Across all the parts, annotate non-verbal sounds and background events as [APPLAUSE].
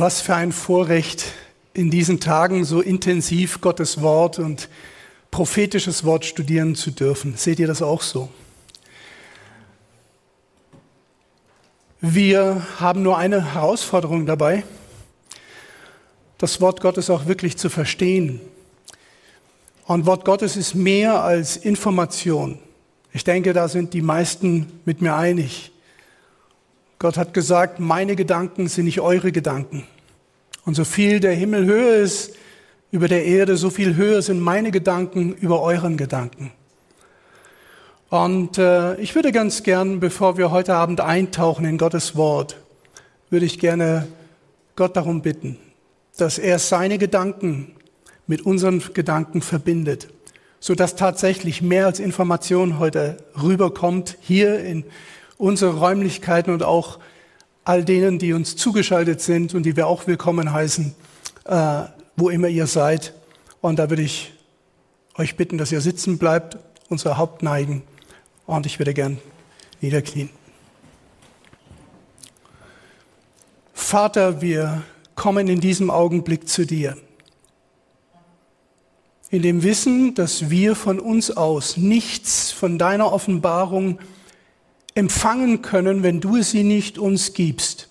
Was für ein Vorrecht, in diesen Tagen so intensiv Gottes Wort und prophetisches Wort studieren zu dürfen. Seht ihr das auch so? Wir haben nur eine Herausforderung dabei, das Wort Gottes auch wirklich zu verstehen. Und Wort Gottes ist mehr als Information. Ich denke, da sind die meisten mit mir einig. Gott hat gesagt, meine Gedanken sind nicht eure Gedanken. Und so viel der Himmel höher ist über der Erde, so viel höher sind meine Gedanken über euren Gedanken. Und äh, ich würde ganz gern, bevor wir heute Abend eintauchen in Gottes Wort, würde ich gerne Gott darum bitten, dass er seine Gedanken mit unseren Gedanken verbindet, so dass tatsächlich mehr als Information heute rüberkommt hier in unsere Räumlichkeiten und auch all denen, die uns zugeschaltet sind und die wir auch willkommen heißen, äh, wo immer ihr seid. Und da würde ich euch bitten, dass ihr sitzen bleibt, unser Haupt neigen. Und ich würde gern niederknien. Vater, wir kommen in diesem Augenblick zu dir. In dem Wissen, dass wir von uns aus nichts von deiner Offenbarung empfangen können, wenn du sie nicht uns gibst.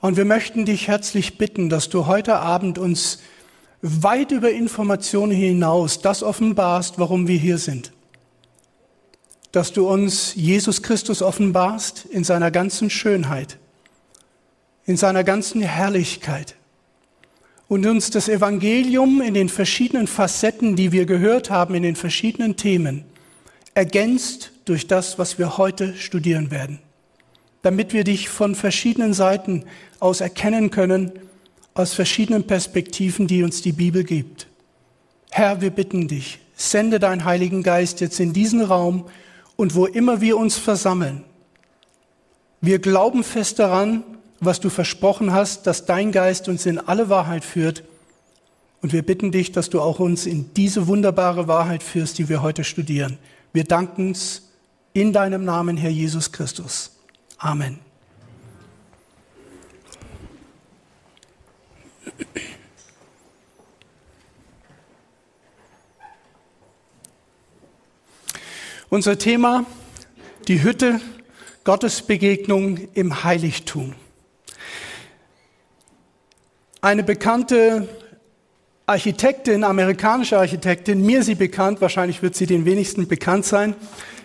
Und wir möchten dich herzlich bitten, dass du heute Abend uns weit über Informationen hinaus das offenbarst, warum wir hier sind. Dass du uns Jesus Christus offenbarst in seiner ganzen Schönheit, in seiner ganzen Herrlichkeit und uns das Evangelium in den verschiedenen Facetten, die wir gehört haben, in den verschiedenen Themen, ergänzt durch das, was wir heute studieren werden, damit wir dich von verschiedenen Seiten aus erkennen können, aus verschiedenen Perspektiven, die uns die Bibel gibt. Herr, wir bitten dich, sende deinen Heiligen Geist jetzt in diesen Raum und wo immer wir uns versammeln. Wir glauben fest daran, was du versprochen hast, dass dein Geist uns in alle Wahrheit führt. Und wir bitten dich, dass du auch uns in diese wunderbare Wahrheit führst, die wir heute studieren. Wir danken es in deinem Namen, Herr Jesus Christus. Amen. Unser Thema, die Hütte, Gottesbegegnung im Heiligtum. Eine bekannte Architektin, amerikanische Architektin, mir sie bekannt, wahrscheinlich wird sie den wenigsten bekannt sein,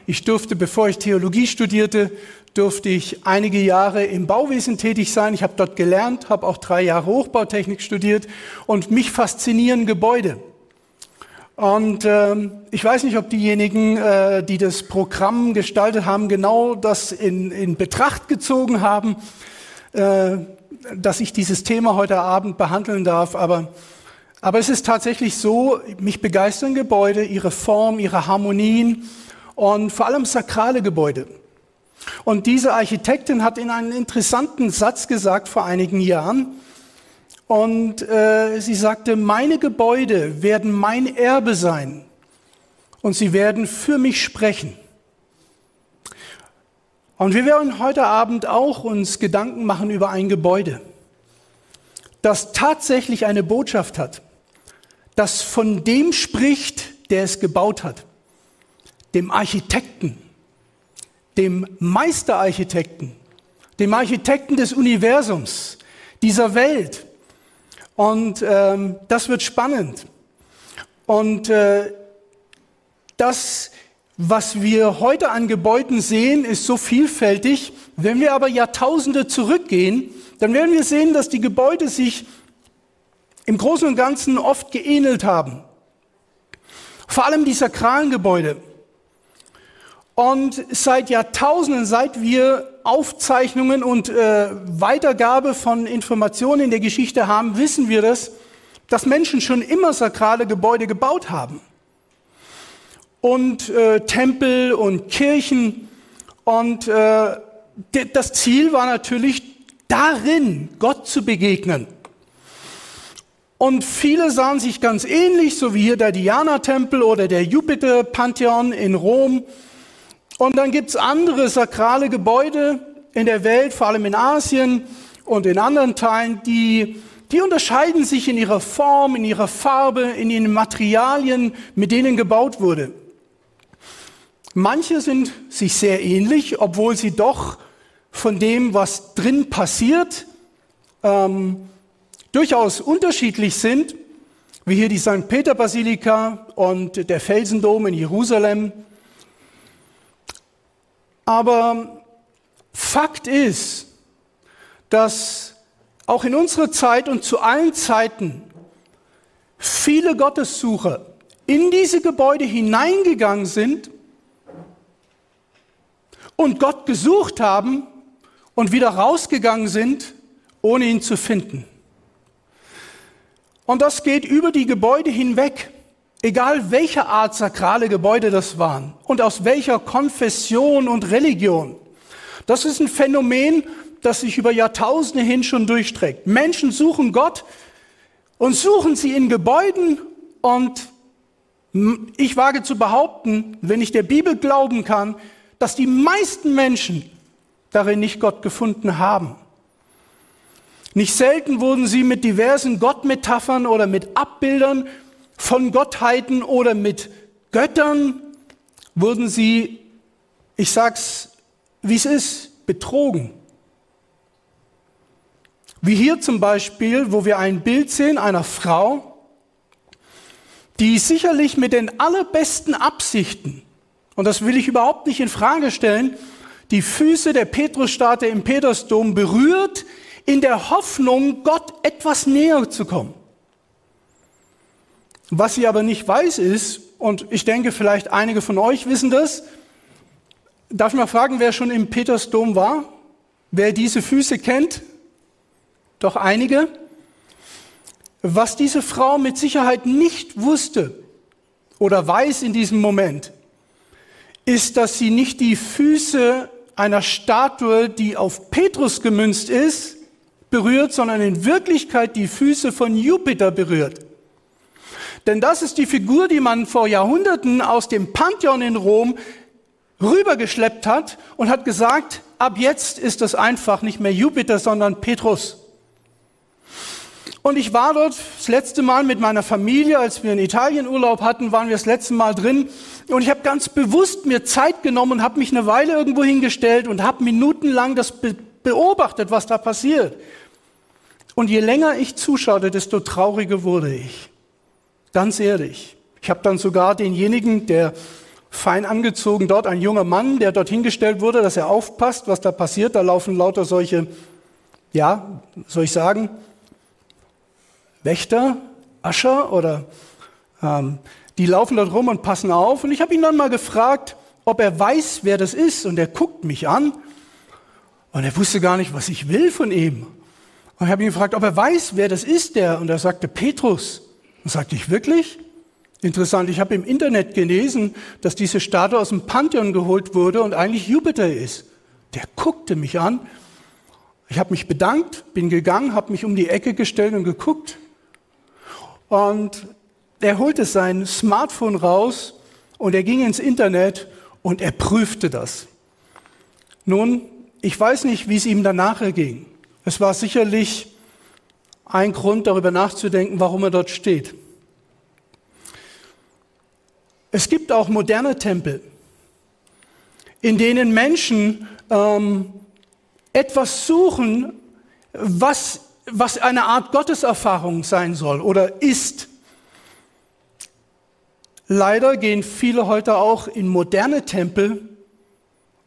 ich durfte, bevor ich Theologie studierte, durfte ich einige Jahre im Bauwesen tätig sein. Ich habe dort gelernt, habe auch drei Jahre Hochbautechnik studiert und mich faszinieren Gebäude. Und ähm, ich weiß nicht, ob diejenigen, äh, die das Programm gestaltet haben, genau das in, in Betracht gezogen haben, äh, dass ich dieses Thema heute Abend behandeln darf. Aber, aber es ist tatsächlich so, mich begeistern Gebäude, ihre Form, ihre Harmonien und vor allem sakrale Gebäude. Und diese Architektin hat in einen interessanten Satz gesagt vor einigen Jahren. Und äh, sie sagte, meine Gebäude werden mein Erbe sein und sie werden für mich sprechen. Und wir werden heute Abend auch uns Gedanken machen über ein Gebäude, das tatsächlich eine Botschaft hat, das von dem spricht, der es gebaut hat dem Architekten, dem Meisterarchitekten, dem Architekten des Universums, dieser Welt. Und ähm, das wird spannend. Und äh, das, was wir heute an Gebäuden sehen, ist so vielfältig. Wenn wir aber Jahrtausende zurückgehen, dann werden wir sehen, dass die Gebäude sich im Großen und Ganzen oft geähnelt haben. Vor allem die sakralen Gebäude. Und seit Jahrtausenden, seit wir Aufzeichnungen und äh, Weitergabe von Informationen in der Geschichte haben, wissen wir das, dass Menschen schon immer sakrale Gebäude gebaut haben. Und äh, Tempel und Kirchen. Und äh, das Ziel war natürlich darin, Gott zu begegnen. Und viele sahen sich ganz ähnlich, so wie hier der Diana-Tempel oder der Jupiter-Pantheon in Rom. Und dann gibt's andere sakrale Gebäude in der Welt, vor allem in Asien, und in anderen Teilen, die, die unterscheiden sich in ihrer Form, in ihrer Farbe, in ihren Materialien, mit denen gebaut wurde. Manche sind sich sehr ähnlich, obwohl sie doch von dem, was drin passiert, ähm, durchaus unterschiedlich sind, wie hier die St. Peter Basilika und der Felsendom in Jerusalem. Aber Fakt ist, dass auch in unserer Zeit und zu allen Zeiten viele Gottessucher in diese Gebäude hineingegangen sind und Gott gesucht haben und wieder rausgegangen sind, ohne ihn zu finden. Und das geht über die Gebäude hinweg, egal welcher Art sakrale Gebäude das waren und aus welcher Konfession und Religion. Das ist ein Phänomen, das sich über Jahrtausende hin schon durchstreckt. Menschen suchen Gott und suchen sie in Gebäuden und ich wage zu behaupten, wenn ich der Bibel glauben kann, dass die meisten Menschen darin nicht Gott gefunden haben. Nicht selten wurden sie mit diversen Gottmetaphern oder mit Abbildern von Gottheiten oder mit Göttern wurden sie, ich sag's, wie es ist, betrogen. Wie hier zum Beispiel, wo wir ein Bild sehen einer Frau, die sicherlich mit den allerbesten Absichten und das will ich überhaupt nicht in Frage stellen, die Füße der Petrusstatue im Petersdom berührt, in der Hoffnung, Gott etwas näher zu kommen. Was sie aber nicht weiß ist, und ich denke, vielleicht einige von euch wissen das, darf ich mal fragen, wer schon im Petersdom war? Wer diese Füße kennt? Doch einige. Was diese Frau mit Sicherheit nicht wusste oder weiß in diesem Moment, ist, dass sie nicht die Füße einer Statue, die auf Petrus gemünzt ist, berührt, sondern in Wirklichkeit die Füße von Jupiter berührt. Denn das ist die Figur, die man vor Jahrhunderten aus dem Pantheon in Rom rübergeschleppt hat und hat gesagt, ab jetzt ist das einfach nicht mehr Jupiter, sondern Petrus. Und ich war dort das letzte Mal mit meiner Familie, als wir in Italien Urlaub hatten, waren wir das letzte Mal drin. Und ich habe ganz bewusst mir Zeit genommen und habe mich eine Weile irgendwo hingestellt und habe minutenlang das be beobachtet, was da passiert. Und je länger ich zuschaute, desto trauriger wurde ich. Ganz ehrlich. Ich habe dann sogar denjenigen, der fein angezogen dort, ein junger Mann, der dort hingestellt wurde, dass er aufpasst, was da passiert. Da laufen lauter solche, ja, soll ich sagen, Wächter, Ascher oder ähm, die laufen dort rum und passen auf. Und ich habe ihn dann mal gefragt, ob er weiß, wer das ist. Und er guckt mich an und er wusste gar nicht, was ich will von ihm. Und ich habe ihn gefragt, ob er weiß, wer das ist, der. Und er sagte, Petrus. Und sagte ich, wirklich? Interessant, ich habe im Internet gelesen, dass diese Statue aus dem Pantheon geholt wurde und eigentlich Jupiter ist. Der guckte mich an. Ich habe mich bedankt, bin gegangen, habe mich um die Ecke gestellt und geguckt. Und er holte sein Smartphone raus und er ging ins Internet und er prüfte das. Nun, ich weiß nicht, wie es ihm danach erging. Es war sicherlich ein Grund, darüber nachzudenken, warum er dort steht. Es gibt auch moderne Tempel, in denen Menschen ähm, etwas suchen, was, was eine Art Gotteserfahrung sein soll oder ist. Leider gehen viele heute auch in moderne Tempel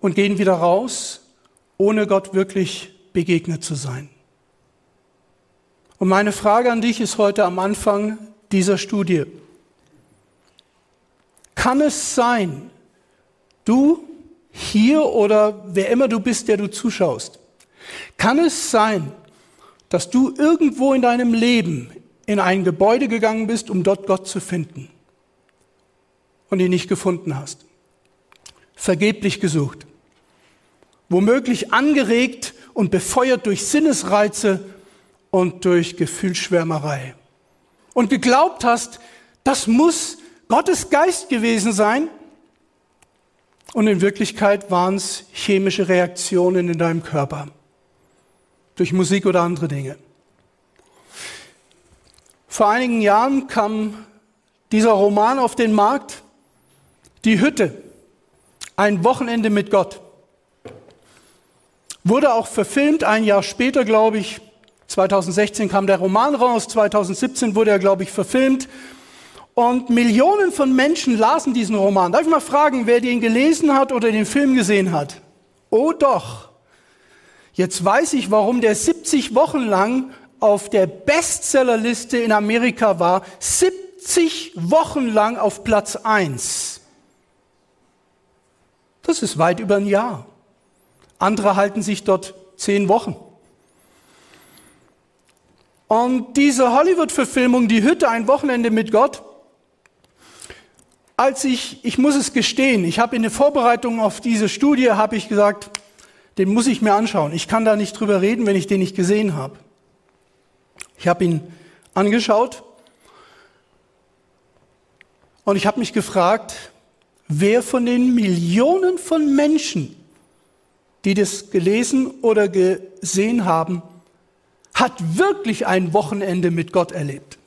und gehen wieder raus, ohne Gott wirklich begegnet zu sein. Und meine Frage an dich ist heute am Anfang dieser Studie. Kann es sein, du hier oder wer immer du bist, der du zuschaust, kann es sein, dass du irgendwo in deinem Leben in ein Gebäude gegangen bist, um dort Gott zu finden? und ihn nicht gefunden hast. Vergeblich gesucht. Womöglich angeregt und befeuert durch Sinnesreize und durch Gefühlsschwärmerei. Und geglaubt hast, das muss Gottes Geist gewesen sein. Und in Wirklichkeit waren es chemische Reaktionen in deinem Körper. durch Musik oder andere Dinge. Vor einigen Jahren kam dieser Roman auf den Markt, Die Hütte, ein Wochenende mit Gott. Wurde auch verfilmt, ein Jahr später, glaube ich, 2016 kam der Roman raus, 2017 wurde er, glaube ich, verfilmt. Und Millionen von Menschen lasen diesen Roman. Darf ich mal fragen, wer den gelesen hat oder den Film gesehen hat? Oh doch. Jetzt weiß ich, warum der 70 Wochen lang auf der Bestsellerliste in Amerika war. 70 Wochen lang auf Platz 1. Das ist weit über ein Jahr. Andere halten sich dort zehn Wochen. Und diese Hollywood-Verfilmung, die Hütte, ein Wochenende mit Gott, als ich, ich muss es gestehen, ich habe in der Vorbereitung auf diese Studie, habe ich gesagt, den muss ich mir anschauen. Ich kann da nicht drüber reden, wenn ich den nicht gesehen habe. Ich habe ihn angeschaut und ich habe mich gefragt, wer von den Millionen von Menschen, die das gelesen oder gesehen haben, hat wirklich ein Wochenende mit Gott erlebt.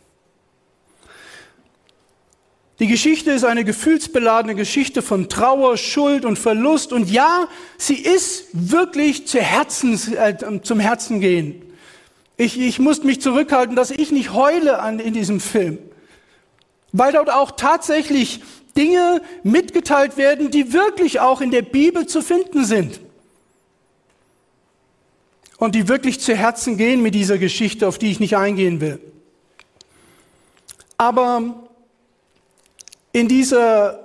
Die Geschichte ist eine gefühlsbeladene Geschichte von Trauer, Schuld und Verlust. Und ja, sie ist wirklich zu Herzens, äh, zum Herzen gehen. Ich, ich muss mich zurückhalten, dass ich nicht heule an, in diesem Film. Weil dort auch tatsächlich Dinge mitgeteilt werden, die wirklich auch in der Bibel zu finden sind. Und die wirklich zu Herzen gehen mit dieser Geschichte, auf die ich nicht eingehen will. Aber in dieser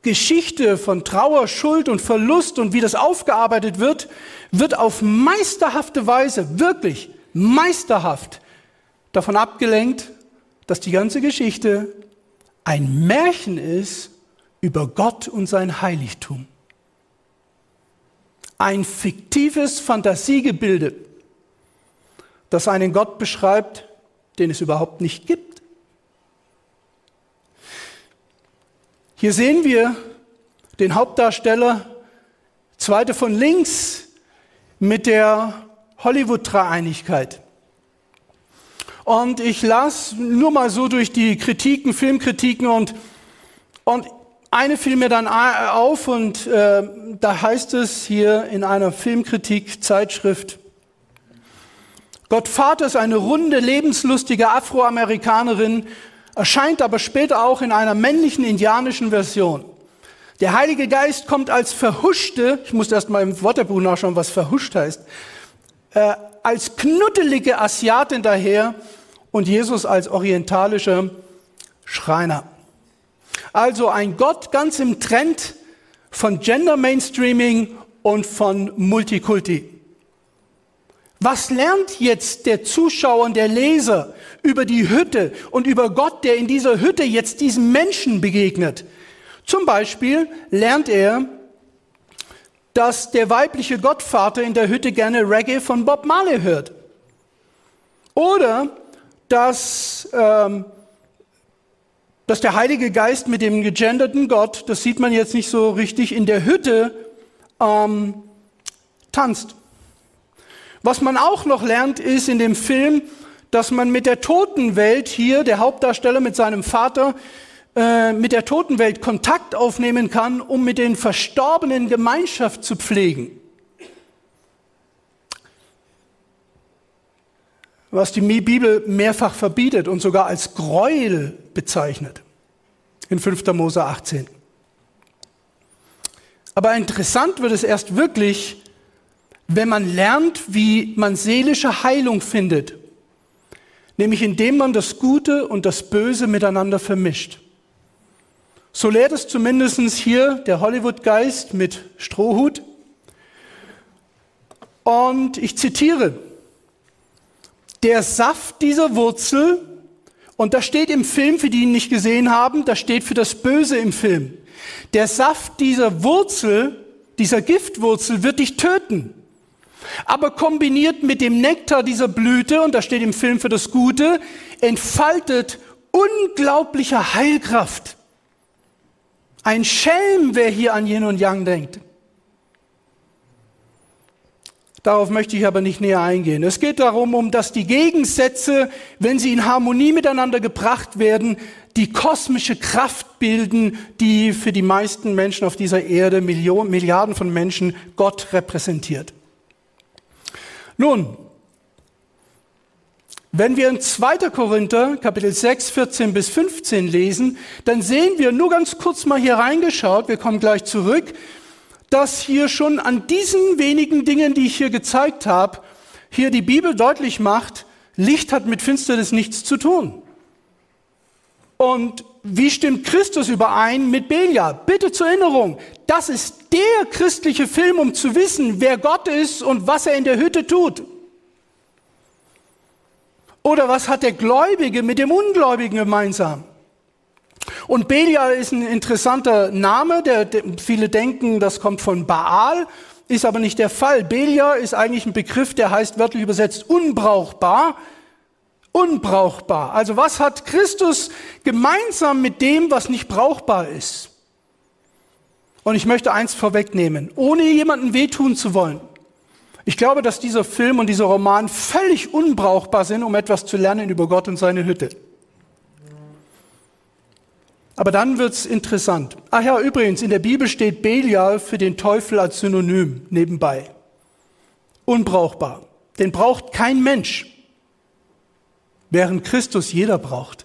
Geschichte von Trauer, Schuld und Verlust und wie das aufgearbeitet wird, wird auf meisterhafte Weise, wirklich meisterhaft davon abgelenkt, dass die ganze Geschichte ein Märchen ist über Gott und sein Heiligtum. Ein fiktives Fantasiegebilde, das einen Gott beschreibt, den es überhaupt nicht gibt. Hier sehen wir den Hauptdarsteller, zweite von links, mit der Hollywood-Dreieinigkeit. Und ich las nur mal so durch die Kritiken, Filmkritiken und, und eine fiel mir dann auf und äh, da heißt es hier in einer Filmkritik-Zeitschrift, Gott Vater ist eine runde, lebenslustige Afroamerikanerin, erscheint aber später auch in einer männlichen indianischen Version. Der Heilige Geist kommt als verhuschte, ich muss erst mal im Wörterbuch nachschauen, was verhuscht heißt, äh, als knuddelige Asiatin daher und Jesus als orientalischer Schreiner. Also ein Gott ganz im Trend von Gender Mainstreaming und von Multikulti. Was lernt jetzt der Zuschauer und der Leser über die Hütte und über Gott, der in dieser Hütte jetzt diesem Menschen begegnet? Zum Beispiel lernt er, dass der weibliche Gottvater in der Hütte gerne Reggae von Bob Marley hört. Oder dass, ähm, dass der Heilige Geist mit dem gegenderten Gott, das sieht man jetzt nicht so richtig, in der Hütte ähm, tanzt. Was man auch noch lernt, ist in dem Film, dass man mit der Totenwelt hier, der Hauptdarsteller mit seinem Vater, äh, mit der Totenwelt Kontakt aufnehmen kann, um mit den Verstorbenen Gemeinschaft zu pflegen. Was die Bibel mehrfach verbietet und sogar als Gräuel bezeichnet. In 5. Mose 18. Aber interessant wird es erst wirklich, wenn man lernt, wie man seelische Heilung findet, nämlich indem man das Gute und das Böse miteinander vermischt. So lehrt es zumindest hier der Hollywood-Geist mit Strohhut. Und ich zitiere, der Saft dieser Wurzel, und das steht im Film, für die ihn nicht gesehen haben, das steht für das Böse im Film. Der Saft dieser Wurzel, dieser Giftwurzel wird dich töten. Aber kombiniert mit dem Nektar dieser Blüte, und das steht im Film für das Gute, entfaltet unglaubliche Heilkraft. Ein Schelm, wer hier an Yin und Yang denkt. Darauf möchte ich aber nicht näher eingehen. Es geht darum, um dass die Gegensätze, wenn sie in Harmonie miteinander gebracht werden, die kosmische Kraft bilden, die für die meisten Menschen auf dieser Erde, Millionen, Milliarden von Menschen, Gott repräsentiert. Nun, wenn wir in 2. Korinther Kapitel 6, 14 bis 15 lesen, dann sehen wir, nur ganz kurz mal hier reingeschaut, wir kommen gleich zurück, dass hier schon an diesen wenigen Dingen, die ich hier gezeigt habe, hier die Bibel deutlich macht, Licht hat mit Finsternis nichts zu tun. Und wie stimmt Christus überein mit Belia? Bitte zur Erinnerung, das ist der christliche Film, um zu wissen, wer Gott ist und was er in der Hütte tut. Oder was hat der Gläubige mit dem Ungläubigen gemeinsam? Und Belial ist ein interessanter Name, der, der, viele denken, das kommt von Baal, ist aber nicht der Fall. Belial ist eigentlich ein Begriff, der heißt wörtlich übersetzt unbrauchbar. Unbrauchbar. Also was hat Christus gemeinsam mit dem, was nicht brauchbar ist? Und ich möchte eins vorwegnehmen, ohne jemanden wehtun zu wollen. Ich glaube, dass dieser Film und dieser Roman völlig unbrauchbar sind, um etwas zu lernen über Gott und seine Hütte. Aber dann wird's interessant. Ach ja, übrigens, in der Bibel steht Belial für den Teufel als Synonym nebenbei. Unbrauchbar. Den braucht kein Mensch, während Christus jeder braucht.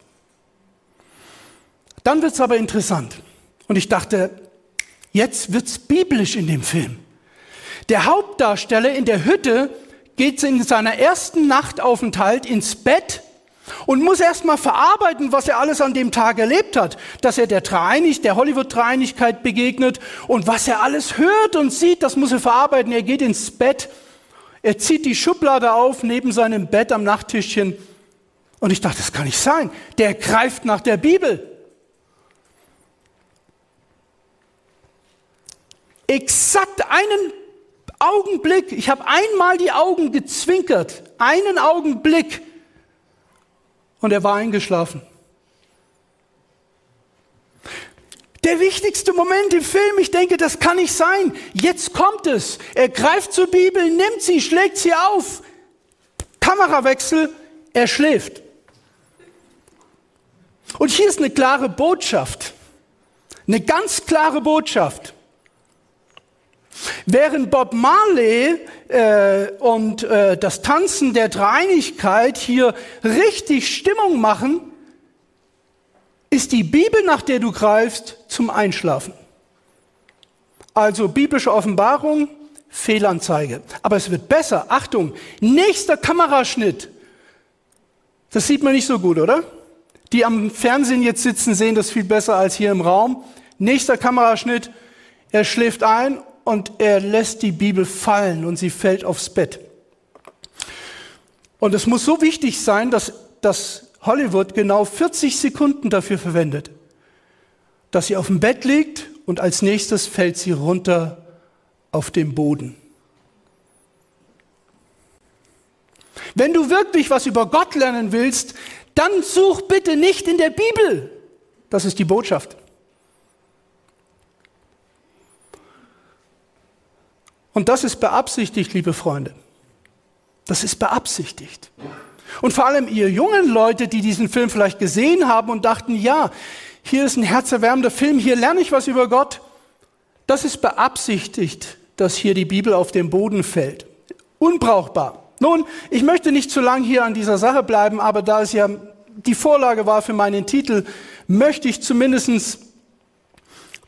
Dann wird's aber interessant. Und ich dachte, jetzt wird's biblisch in dem Film. Der Hauptdarsteller in der Hütte geht in seiner ersten Nachtaufenthalt ins Bett und muss erstmal verarbeiten, was er alles an dem Tag erlebt hat, dass er der Dreieinig, der Hollywood-Dreinigkeit begegnet und was er alles hört und sieht, das muss er verarbeiten. Er geht ins Bett, er zieht die Schublade auf neben seinem Bett am Nachttischchen und ich dachte, das kann nicht sein. Der greift nach der Bibel. Exakt einen Augenblick, ich habe einmal die Augen gezwinkert, einen Augenblick und er war eingeschlafen. Der wichtigste Moment im Film, ich denke, das kann nicht sein. Jetzt kommt es. Er greift zur Bibel, nimmt sie, schlägt sie auf. Kamerawechsel, er schläft. Und hier ist eine klare Botschaft. Eine ganz klare Botschaft. Während Bob Marley äh, und äh, das Tanzen der Dreinigkeit hier richtig Stimmung machen, ist die Bibel, nach der du greifst, zum Einschlafen. Also biblische Offenbarung, Fehlanzeige. Aber es wird besser. Achtung, nächster Kameraschnitt. Das sieht man nicht so gut, oder? Die am Fernsehen jetzt sitzen, sehen das viel besser als hier im Raum. Nächster Kameraschnitt. Er schläft ein und er lässt die Bibel fallen und sie fällt aufs Bett. Und es muss so wichtig sein, dass, dass Hollywood genau 40 Sekunden dafür verwendet, dass sie auf dem Bett liegt und als nächstes fällt sie runter auf den Boden. Wenn du wirklich was über Gott lernen willst, dann such bitte nicht in der Bibel. Das ist die Botschaft. Und das ist beabsichtigt, liebe Freunde. Das ist beabsichtigt. Und vor allem ihr jungen Leute, die diesen Film vielleicht gesehen haben und dachten, ja, hier ist ein herzerwärmender Film, hier lerne ich was über Gott. Das ist beabsichtigt, dass hier die Bibel auf den Boden fällt. Unbrauchbar. Nun, ich möchte nicht zu lang hier an dieser Sache bleiben, aber da es ja die Vorlage war für meinen Titel, möchte ich zumindestens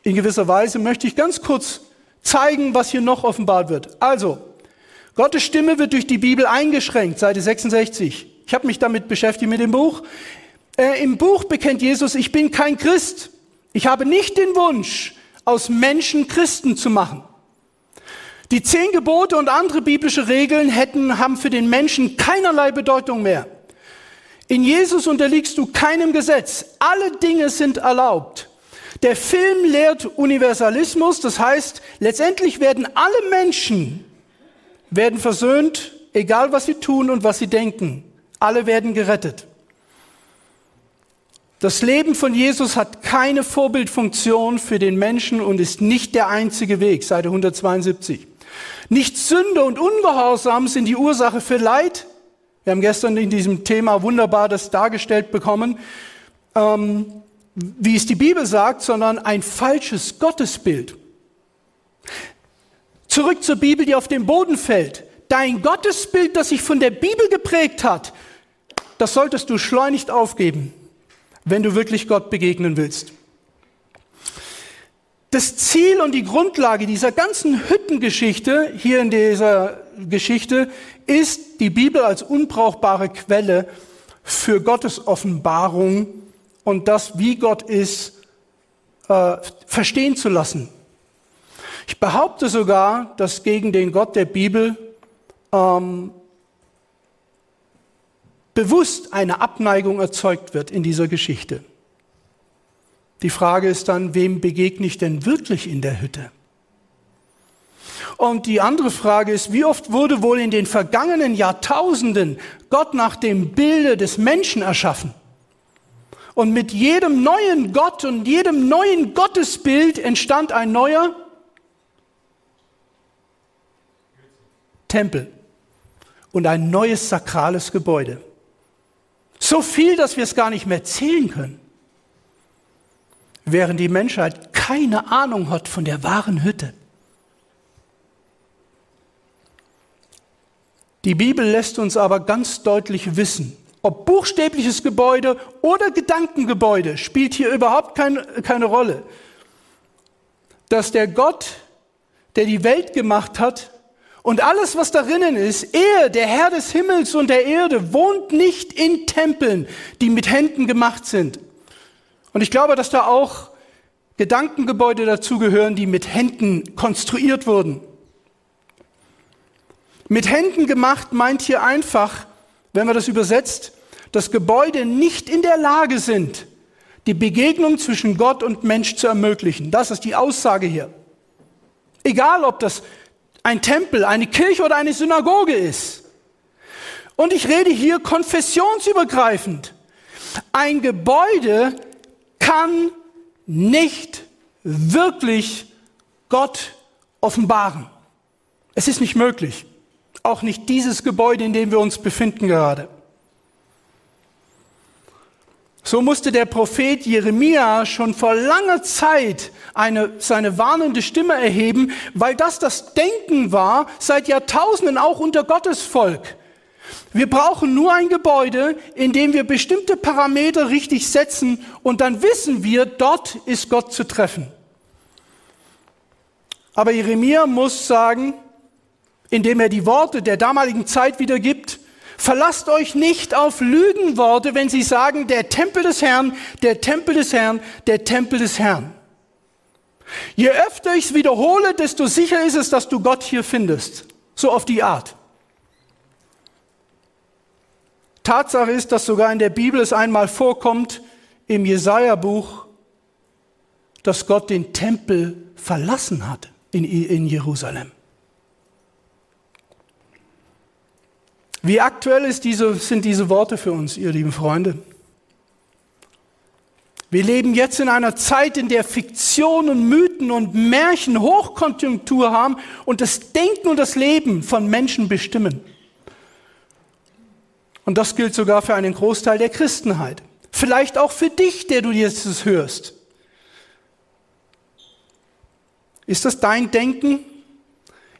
in gewisser Weise, möchte ich ganz kurz zeigen, was hier noch offenbart wird. Also, Gottes Stimme wird durch die Bibel eingeschränkt, Seite 66. Ich habe mich damit beschäftigt mit dem Buch. Äh, Im Buch bekennt Jesus, ich bin kein Christ. Ich habe nicht den Wunsch, aus Menschen Christen zu machen. Die zehn Gebote und andere biblische Regeln hätten, haben für den Menschen keinerlei Bedeutung mehr. In Jesus unterliegst du keinem Gesetz. Alle Dinge sind erlaubt. Der Film lehrt Universalismus, das heißt, letztendlich werden alle Menschen werden versöhnt, egal was sie tun und was sie denken. Alle werden gerettet. Das Leben von Jesus hat keine Vorbildfunktion für den Menschen und ist nicht der einzige Weg, Seite 172. Nicht Sünde und Ungehorsam sind die Ursache für Leid. Wir haben gestern in diesem Thema wunderbar das dargestellt bekommen, ähm, wie es die Bibel sagt, sondern ein falsches Gottesbild. Zurück zur Bibel, die auf den Boden fällt. Dein Gottesbild, das sich von der Bibel geprägt hat, das solltest du schleunigst aufgeben, wenn du wirklich Gott begegnen willst. Das Ziel und die Grundlage dieser ganzen Hüttengeschichte, hier in dieser Geschichte, ist die Bibel als unbrauchbare Quelle für Gottes Offenbarung und das, wie Gott ist, äh, verstehen zu lassen. Ich behaupte sogar, dass gegen den Gott der Bibel ähm, bewusst eine Abneigung erzeugt wird in dieser Geschichte. Die Frage ist dann, wem begegne ich denn wirklich in der Hütte? Und die andere Frage ist, wie oft wurde wohl in den vergangenen Jahrtausenden Gott nach dem Bilde des Menschen erschaffen? Und mit jedem neuen Gott und jedem neuen Gottesbild entstand ein neuer Tempel und ein neues sakrales Gebäude. So viel, dass wir es gar nicht mehr zählen können während die Menschheit keine Ahnung hat von der wahren Hütte. Die Bibel lässt uns aber ganz deutlich wissen, ob buchstäbliches Gebäude oder Gedankengebäude spielt hier überhaupt kein, keine Rolle, dass der Gott, der die Welt gemacht hat und alles, was darinnen ist, er, der Herr des Himmels und der Erde, wohnt nicht in Tempeln, die mit Händen gemacht sind, und ich glaube, dass da auch Gedankengebäude dazugehören, die mit Händen konstruiert wurden. Mit Händen gemacht meint hier einfach, wenn man das übersetzt, dass Gebäude nicht in der Lage sind, die Begegnung zwischen Gott und Mensch zu ermöglichen. Das ist die Aussage hier. Egal, ob das ein Tempel, eine Kirche oder eine Synagoge ist. Und ich rede hier konfessionsübergreifend. Ein Gebäude kann nicht wirklich Gott offenbaren. Es ist nicht möglich. Auch nicht dieses Gebäude, in dem wir uns befinden gerade. So musste der Prophet Jeremia schon vor langer Zeit eine, seine warnende Stimme erheben, weil das das Denken war seit Jahrtausenden auch unter Gottes Volk. Wir brauchen nur ein Gebäude, in dem wir bestimmte Parameter richtig setzen und dann wissen wir, dort ist Gott zu treffen. Aber Jeremia muss sagen, indem er die Worte der damaligen Zeit wiedergibt, verlasst euch nicht auf Lügenworte, wenn sie sagen, der Tempel des Herrn, der Tempel des Herrn, der Tempel des Herrn. Je öfter ich es wiederhole, desto sicher ist es, dass du Gott hier findest. So auf die Art. Tatsache ist, dass sogar in der Bibel es einmal vorkommt, im Jesaja-Buch, dass Gott den Tempel verlassen hat in, in Jerusalem. Wie aktuell diese, sind diese Worte für uns, ihr lieben Freunde? Wir leben jetzt in einer Zeit, in der Fiktion und Mythen und Märchen Hochkonjunktur haben und das Denken und das Leben von Menschen bestimmen. Und das gilt sogar für einen Großteil der Christenheit. Vielleicht auch für dich, der du jetzt hörst. Ist das dein Denken?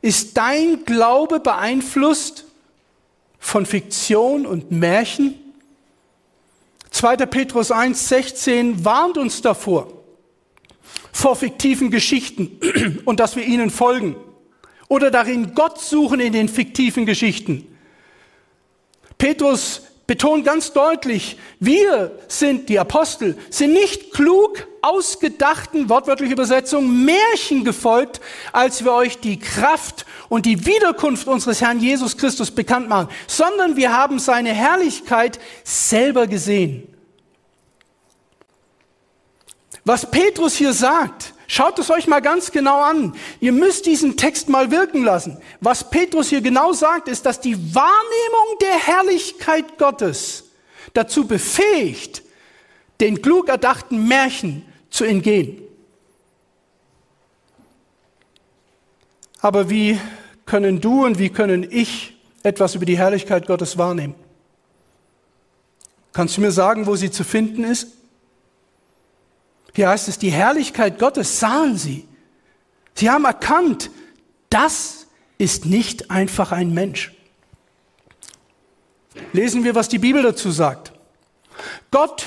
Ist dein Glaube beeinflusst von Fiktion und Märchen? 2. Petrus 1,16 warnt uns davor, vor fiktiven Geschichten [CLEARS THROAT] und dass wir ihnen folgen oder darin Gott suchen in den fiktiven Geschichten. Petrus betont ganz deutlich, wir sind die Apostel, sind nicht klug ausgedachten, wortwörtliche Übersetzung, Märchen gefolgt, als wir euch die Kraft und die Wiederkunft unseres Herrn Jesus Christus bekannt machen, sondern wir haben seine Herrlichkeit selber gesehen. Was Petrus hier sagt, Schaut es euch mal ganz genau an. Ihr müsst diesen Text mal wirken lassen. Was Petrus hier genau sagt, ist, dass die Wahrnehmung der Herrlichkeit Gottes dazu befähigt, den klug erdachten Märchen zu entgehen. Aber wie können du und wie können ich etwas über die Herrlichkeit Gottes wahrnehmen? Kannst du mir sagen, wo sie zu finden ist? Hier heißt es, die Herrlichkeit Gottes sahen sie. Sie haben erkannt, das ist nicht einfach ein Mensch. Lesen wir, was die Bibel dazu sagt. Gott,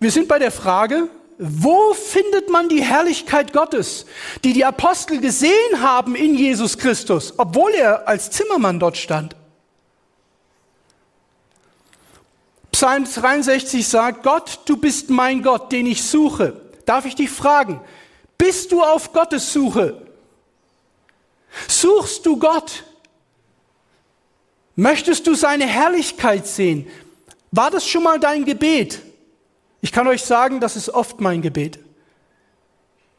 wir sind bei der Frage, wo findet man die Herrlichkeit Gottes, die die Apostel gesehen haben in Jesus Christus, obwohl er als Zimmermann dort stand? Psalm 63 sagt, Gott, du bist mein Gott, den ich suche. Darf ich dich fragen, bist du auf Gottes Suche? Suchst du Gott? Möchtest du seine Herrlichkeit sehen? War das schon mal dein Gebet? Ich kann euch sagen, das ist oft mein Gebet.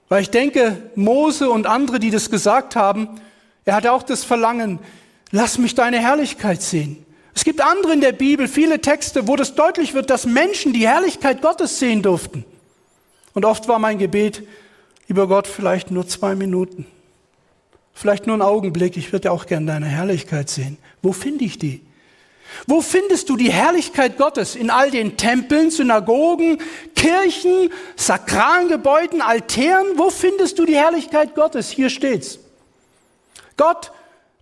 Weil ich denke, Mose und andere, die das gesagt haben, er hatte auch das Verlangen, lass mich deine Herrlichkeit sehen. Es gibt andere in der Bibel, viele Texte, wo das deutlich wird, dass Menschen die Herrlichkeit Gottes sehen durften. Und oft war mein Gebet, lieber Gott, vielleicht nur zwei Minuten. Vielleicht nur einen Augenblick. Ich würde auch gerne deine Herrlichkeit sehen. Wo finde ich die? Wo findest du die Herrlichkeit Gottes? In all den Tempeln, Synagogen, Kirchen, sakralen Gebäuden, Altären? Wo findest du die Herrlichkeit Gottes? Hier steht's. Gott,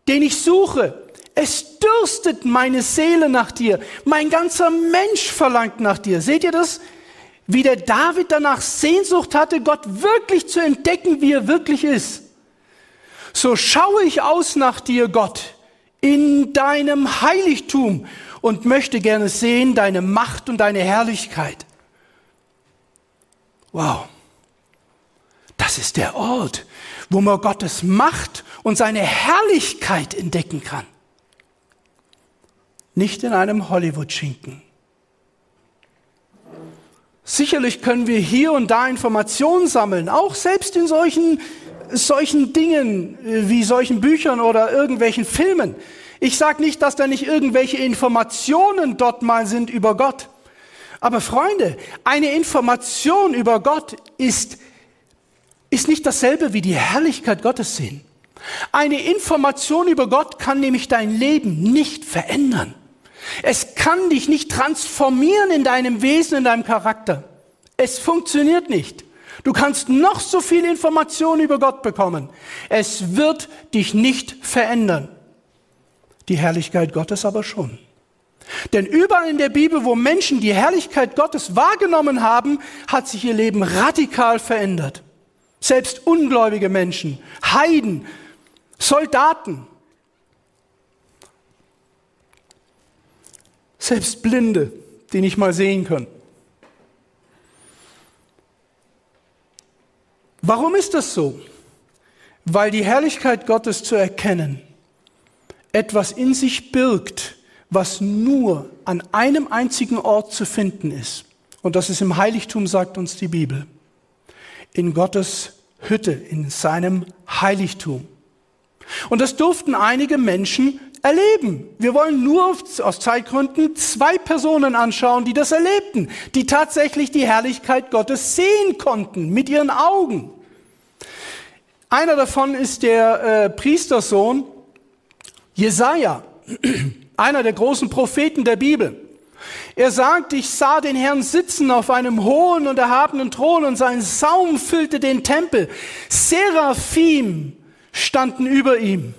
den ich suche, es dürstet meine Seele nach dir. Mein ganzer Mensch verlangt nach dir. Seht ihr das? Wie der David danach Sehnsucht hatte, Gott wirklich zu entdecken, wie er wirklich ist. So schaue ich aus nach dir, Gott, in deinem Heiligtum und möchte gerne sehen deine Macht und deine Herrlichkeit. Wow. Das ist der Ort, wo man Gottes Macht und seine Herrlichkeit entdecken kann nicht in einem Hollywood-Schinken. Sicherlich können wir hier und da Informationen sammeln, auch selbst in solchen, solchen Dingen äh, wie solchen Büchern oder irgendwelchen Filmen. Ich sage nicht, dass da nicht irgendwelche Informationen dort mal sind über Gott. Aber Freunde, eine Information über Gott ist, ist nicht dasselbe wie die Herrlichkeit Gottes sehen. Eine Information über Gott kann nämlich dein Leben nicht verändern. Es kann dich nicht transformieren in deinem Wesen, in deinem Charakter. Es funktioniert nicht. Du kannst noch so viel Information über Gott bekommen. Es wird dich nicht verändern. Die Herrlichkeit Gottes aber schon. Denn überall in der Bibel, wo Menschen die Herrlichkeit Gottes wahrgenommen haben, hat sich ihr Leben radikal verändert. Selbst ungläubige Menschen, Heiden, Soldaten, Selbst Blinde, die nicht mal sehen können. Warum ist das so? Weil die Herrlichkeit Gottes zu erkennen etwas in sich birgt, was nur an einem einzigen Ort zu finden ist. Und das ist im Heiligtum, sagt uns die Bibel. In Gottes Hütte, in seinem Heiligtum. Und das durften einige Menschen erleben. Wir wollen nur aus Zeitgründen zwei Personen anschauen, die das erlebten, die tatsächlich die Herrlichkeit Gottes sehen konnten mit ihren Augen. Einer davon ist der äh, Priestersohn Jesaja, [CLEARS THROAT] einer der großen Propheten der Bibel. Er sagt, ich sah den Herrn sitzen auf einem hohen und erhabenen Thron und sein Saum füllte den Tempel. Seraphim standen über ihm.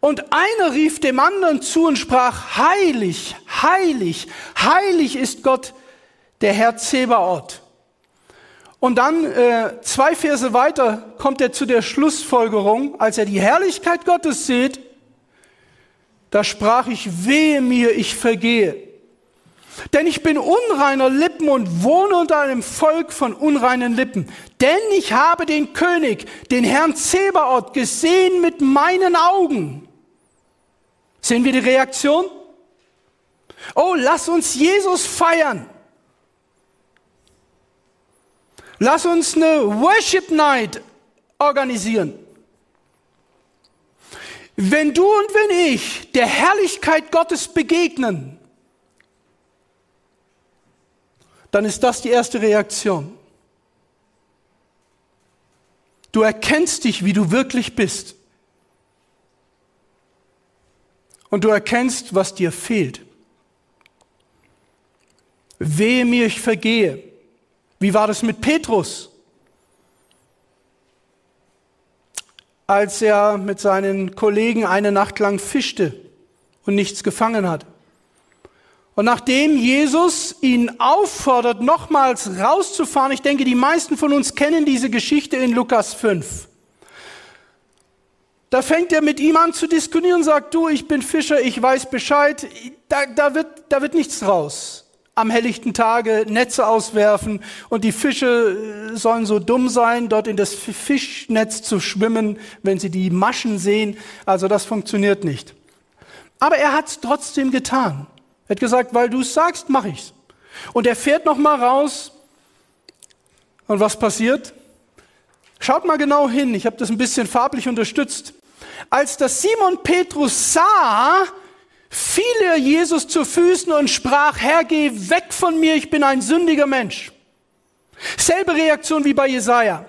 Und einer rief dem anderen zu und sprach, heilig, heilig, heilig ist Gott, der Herr Zebaoth. Und dann äh, zwei Verse weiter kommt er zu der Schlussfolgerung, als er die Herrlichkeit Gottes sieht, da sprach ich, wehe mir, ich vergehe. Denn ich bin unreiner Lippen und wohne unter einem Volk von unreinen Lippen. Denn ich habe den König, den Herrn Zebaoth, gesehen mit meinen Augen. Sehen wir die Reaktion? Oh, lass uns Jesus feiern. Lass uns eine Worship Night organisieren. Wenn du und wenn ich der Herrlichkeit Gottes begegnen, dann ist das die erste Reaktion. Du erkennst dich, wie du wirklich bist. und du erkennst, was dir fehlt. Wehe mir, ich vergehe. Wie war das mit Petrus? Als er mit seinen Kollegen eine Nacht lang fischte und nichts gefangen hat. Und nachdem Jesus ihn auffordert, nochmals rauszufahren, ich denke, die meisten von uns kennen diese Geschichte in Lukas 5. Da fängt er mit ihm an zu diskutieren, sagt, du, ich bin Fischer, ich weiß Bescheid, da, da, wird, da wird nichts draus. Am helllichten Tage Netze auswerfen und die Fische äh, sollen so dumm sein, dort in das Fischnetz zu schwimmen, wenn sie die Maschen sehen. Also das funktioniert nicht. Aber er hat es trotzdem getan. Er hat gesagt, weil du es sagst, mache ich's. Und er fährt noch mal raus. Und was passiert? Schaut mal genau hin. Ich habe das ein bisschen farblich unterstützt. Als das Simon Petrus sah, fiel er Jesus zu Füßen und sprach, Herr, geh weg von mir, ich bin ein sündiger Mensch. Selbe Reaktion wie bei Jesaja.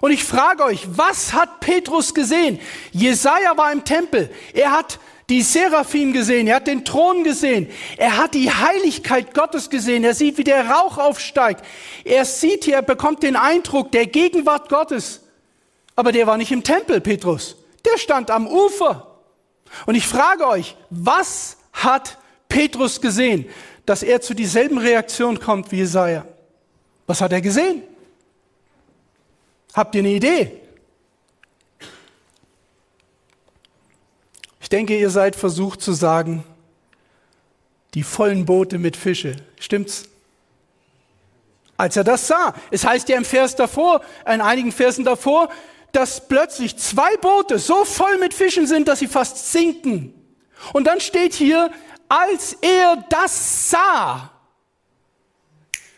Und ich frage euch, was hat Petrus gesehen? Jesaja war im Tempel. Er hat die Seraphim gesehen, er hat den Thron gesehen, er hat die Heiligkeit Gottes gesehen, er sieht, wie der Rauch aufsteigt. Er sieht hier, er bekommt den Eindruck der Gegenwart Gottes. Aber der war nicht im Tempel, Petrus. Der stand am Ufer. Und ich frage euch, was hat Petrus gesehen, dass er zu dieselben Reaktion kommt wie Jesaja? Was hat er gesehen? Habt ihr eine Idee? Denke, ihr seid versucht zu sagen, die vollen Boote mit Fische. Stimmt's? Als er das sah, es heißt ja im Vers davor, in einigen Versen davor, dass plötzlich zwei Boote so voll mit Fischen sind, dass sie fast sinken. Und dann steht hier, als er das sah.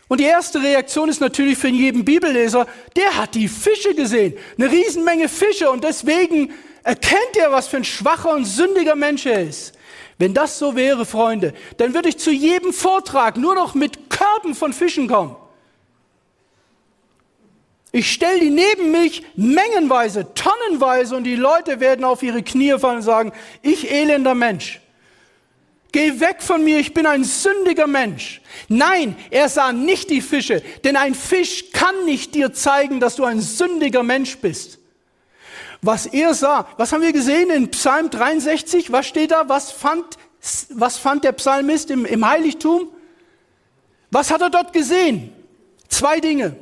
Und die erste Reaktion ist natürlich für jeden Bibelleser, der hat die Fische gesehen, eine Riesenmenge Fische und deswegen erkennt er, was für ein schwacher und sündiger Mensch er ist. Wenn das so wäre, Freunde, dann würde ich zu jedem Vortrag nur noch mit Körben von Fischen kommen. Ich stelle die neben mich mengenweise, tonnenweise und die Leute werden auf ihre Knie fallen und sagen, ich elender Mensch. Geh weg von mir, ich bin ein sündiger Mensch. Nein, er sah nicht die Fische, denn ein Fisch kann nicht dir zeigen, dass du ein sündiger Mensch bist. Was er sah, was haben wir gesehen in Psalm 63? Was steht da? Was fand, was fand der Psalmist im, im Heiligtum? Was hat er dort gesehen? Zwei Dinge